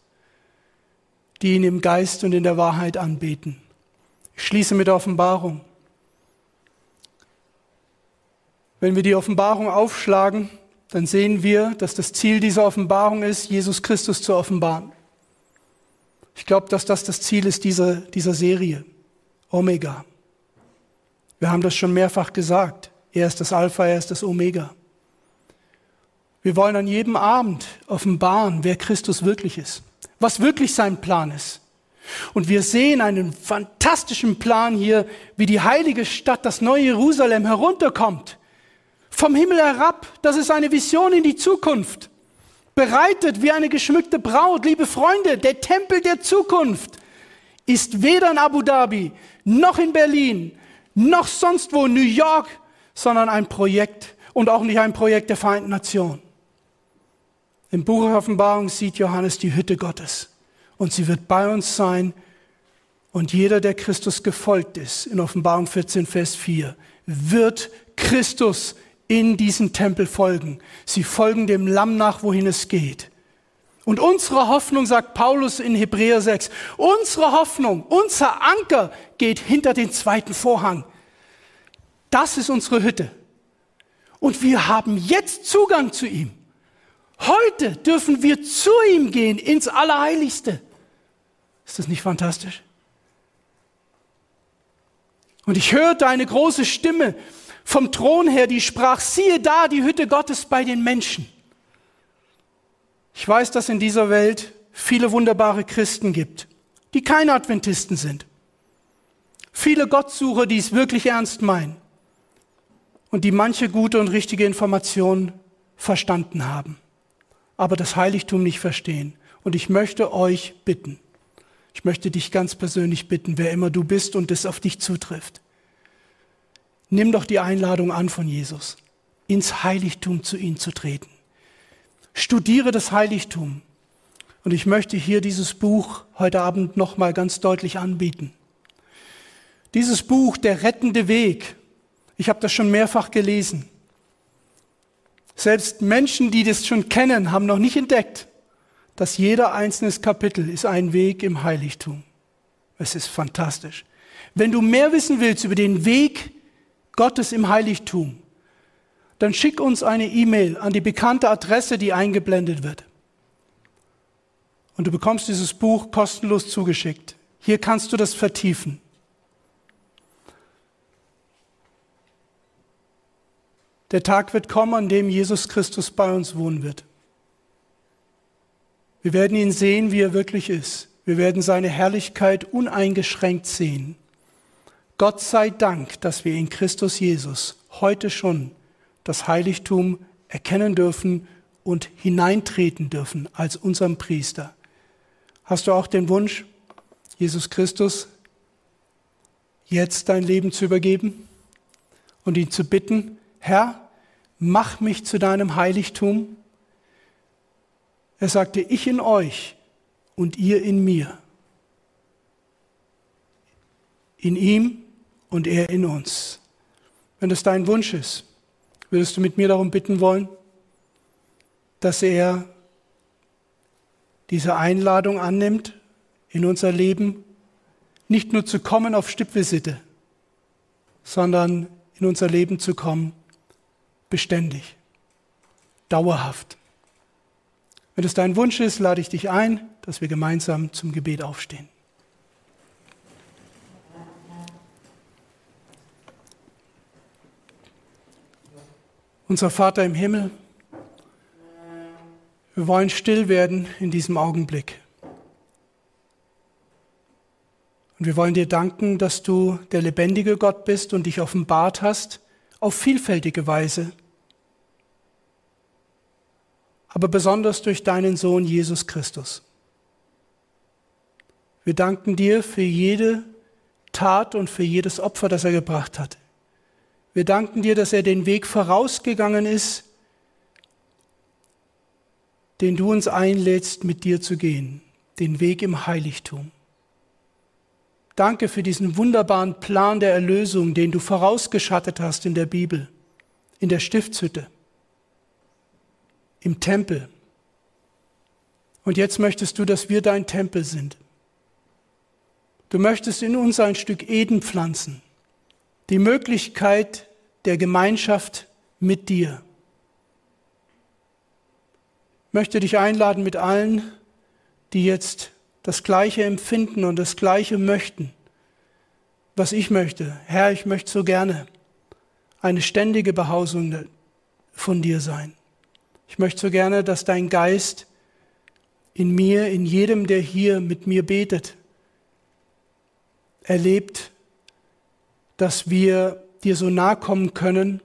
die ihn im Geist und in der Wahrheit anbeten. Ich schließe mit der Offenbarung. Wenn wir die Offenbarung aufschlagen, dann sehen wir, dass das Ziel dieser Offenbarung ist, Jesus Christus zu offenbaren. Ich glaube, dass das das Ziel ist dieser, dieser Serie. Omega. Wir haben das schon mehrfach gesagt. Er ist das Alpha, er ist das Omega. Wir wollen an jedem Abend offenbaren, wer Christus wirklich ist, was wirklich sein Plan ist. Und wir sehen einen fantastischen Plan hier, wie die heilige Stadt, das neue Jerusalem herunterkommt. Vom Himmel herab. Das ist eine Vision in die Zukunft. Bereitet wie eine geschmückte Braut. Liebe Freunde, der Tempel der Zukunft ist weder in Abu Dhabi, noch in Berlin, noch sonst wo in New York, sondern ein Projekt und auch nicht ein Projekt der Vereinten Nationen. Im Buch Offenbarung sieht Johannes die Hütte Gottes und sie wird bei uns sein. Und jeder, der Christus gefolgt ist, in Offenbarung 14, Vers 4, wird Christus in diesen Tempel folgen. Sie folgen dem Lamm nach, wohin es geht. Und unsere Hoffnung, sagt Paulus in Hebräer 6, unsere Hoffnung, unser Anker geht hinter den zweiten Vorhang. Das ist unsere Hütte. Und wir haben jetzt Zugang zu ihm. Heute dürfen wir zu ihm gehen ins Allerheiligste. Ist das nicht fantastisch? Und ich hörte eine große Stimme vom Thron her, die sprach, siehe da die Hütte Gottes bei den Menschen. Ich weiß, dass in dieser Welt viele wunderbare Christen gibt, die keine Adventisten sind. Viele Gottsucher, die es wirklich ernst meinen und die manche gute und richtige Informationen verstanden haben, aber das Heiligtum nicht verstehen. Und ich möchte euch bitten, ich möchte dich ganz persönlich bitten, wer immer du bist und es auf dich zutrifft, nimm doch die Einladung an von Jesus, ins Heiligtum zu ihm zu treten. Studiere das Heiligtum. Und ich möchte hier dieses Buch heute Abend nochmal ganz deutlich anbieten. Dieses Buch, Der rettende Weg, ich habe das schon mehrfach gelesen. Selbst Menschen, die das schon kennen, haben noch nicht entdeckt, dass jeder einzelne Kapitel ist ein Weg im Heiligtum. Es ist fantastisch. Wenn du mehr wissen willst über den Weg Gottes im Heiligtum, dann schick uns eine E-Mail an die bekannte Adresse, die eingeblendet wird. Und du bekommst dieses Buch kostenlos zugeschickt. Hier kannst du das vertiefen. Der Tag wird kommen, an dem Jesus Christus bei uns wohnen wird. Wir werden ihn sehen, wie er wirklich ist. Wir werden seine Herrlichkeit uneingeschränkt sehen. Gott sei Dank, dass wir in Christus Jesus heute schon das Heiligtum erkennen dürfen und hineintreten dürfen als unserem Priester. Hast du auch den Wunsch, Jesus Christus jetzt dein Leben zu übergeben und ihn zu bitten, Herr, mach mich zu deinem Heiligtum. Er sagte, ich in euch und ihr in mir. In ihm und er in uns. Wenn das dein Wunsch ist, würdest du mit mir darum bitten wollen, dass er diese Einladung annimmt, in unser Leben nicht nur zu kommen auf Stippvisite, sondern in unser Leben zu kommen beständig, dauerhaft. Wenn es dein Wunsch ist, lade ich dich ein, dass wir gemeinsam zum Gebet aufstehen. Unser Vater im Himmel, wir wollen still werden in diesem Augenblick. Und wir wollen dir danken, dass du der lebendige Gott bist und dich offenbart hast auf vielfältige Weise aber besonders durch deinen Sohn Jesus Christus. Wir danken dir für jede Tat und für jedes Opfer, das er gebracht hat. Wir danken dir, dass er den Weg vorausgegangen ist, den du uns einlädst, mit dir zu gehen, den Weg im Heiligtum. Danke für diesen wunderbaren Plan der Erlösung, den du vorausgeschattet hast in der Bibel, in der Stiftshütte im Tempel. Und jetzt möchtest du, dass wir dein Tempel sind. Du möchtest in uns ein Stück Eden pflanzen, die Möglichkeit der Gemeinschaft mit dir. Ich möchte dich einladen mit allen, die jetzt das Gleiche empfinden und das Gleiche möchten, was ich möchte. Herr, ich möchte so gerne eine ständige Behausung von dir sein. Ich möchte so gerne, dass dein Geist in mir, in jedem, der hier mit mir betet, erlebt, dass wir dir so nahe kommen können,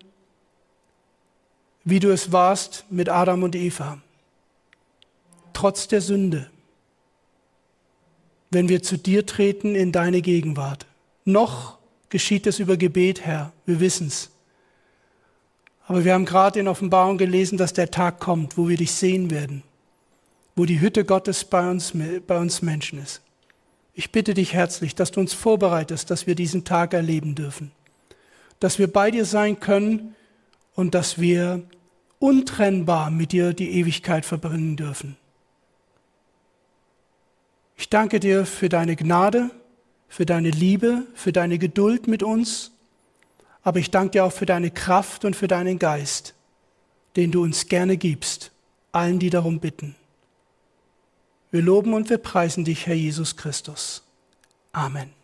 wie du es warst mit Adam und Eva. Trotz der Sünde, wenn wir zu dir treten in deine Gegenwart. Noch geschieht es über Gebet, Herr, wir wissen's. Aber wir haben gerade in Offenbarung gelesen, dass der Tag kommt, wo wir dich sehen werden, wo die Hütte Gottes bei uns, bei uns Menschen ist. Ich bitte dich herzlich, dass du uns vorbereitest, dass wir diesen Tag erleben dürfen, dass wir bei dir sein können und dass wir untrennbar mit dir die Ewigkeit verbringen dürfen. Ich danke dir für deine Gnade, für deine Liebe, für deine Geduld mit uns aber ich danke dir auch für deine Kraft und für deinen Geist, den du uns gerne gibst, allen, die darum bitten. Wir loben und wir preisen dich, Herr Jesus Christus. Amen.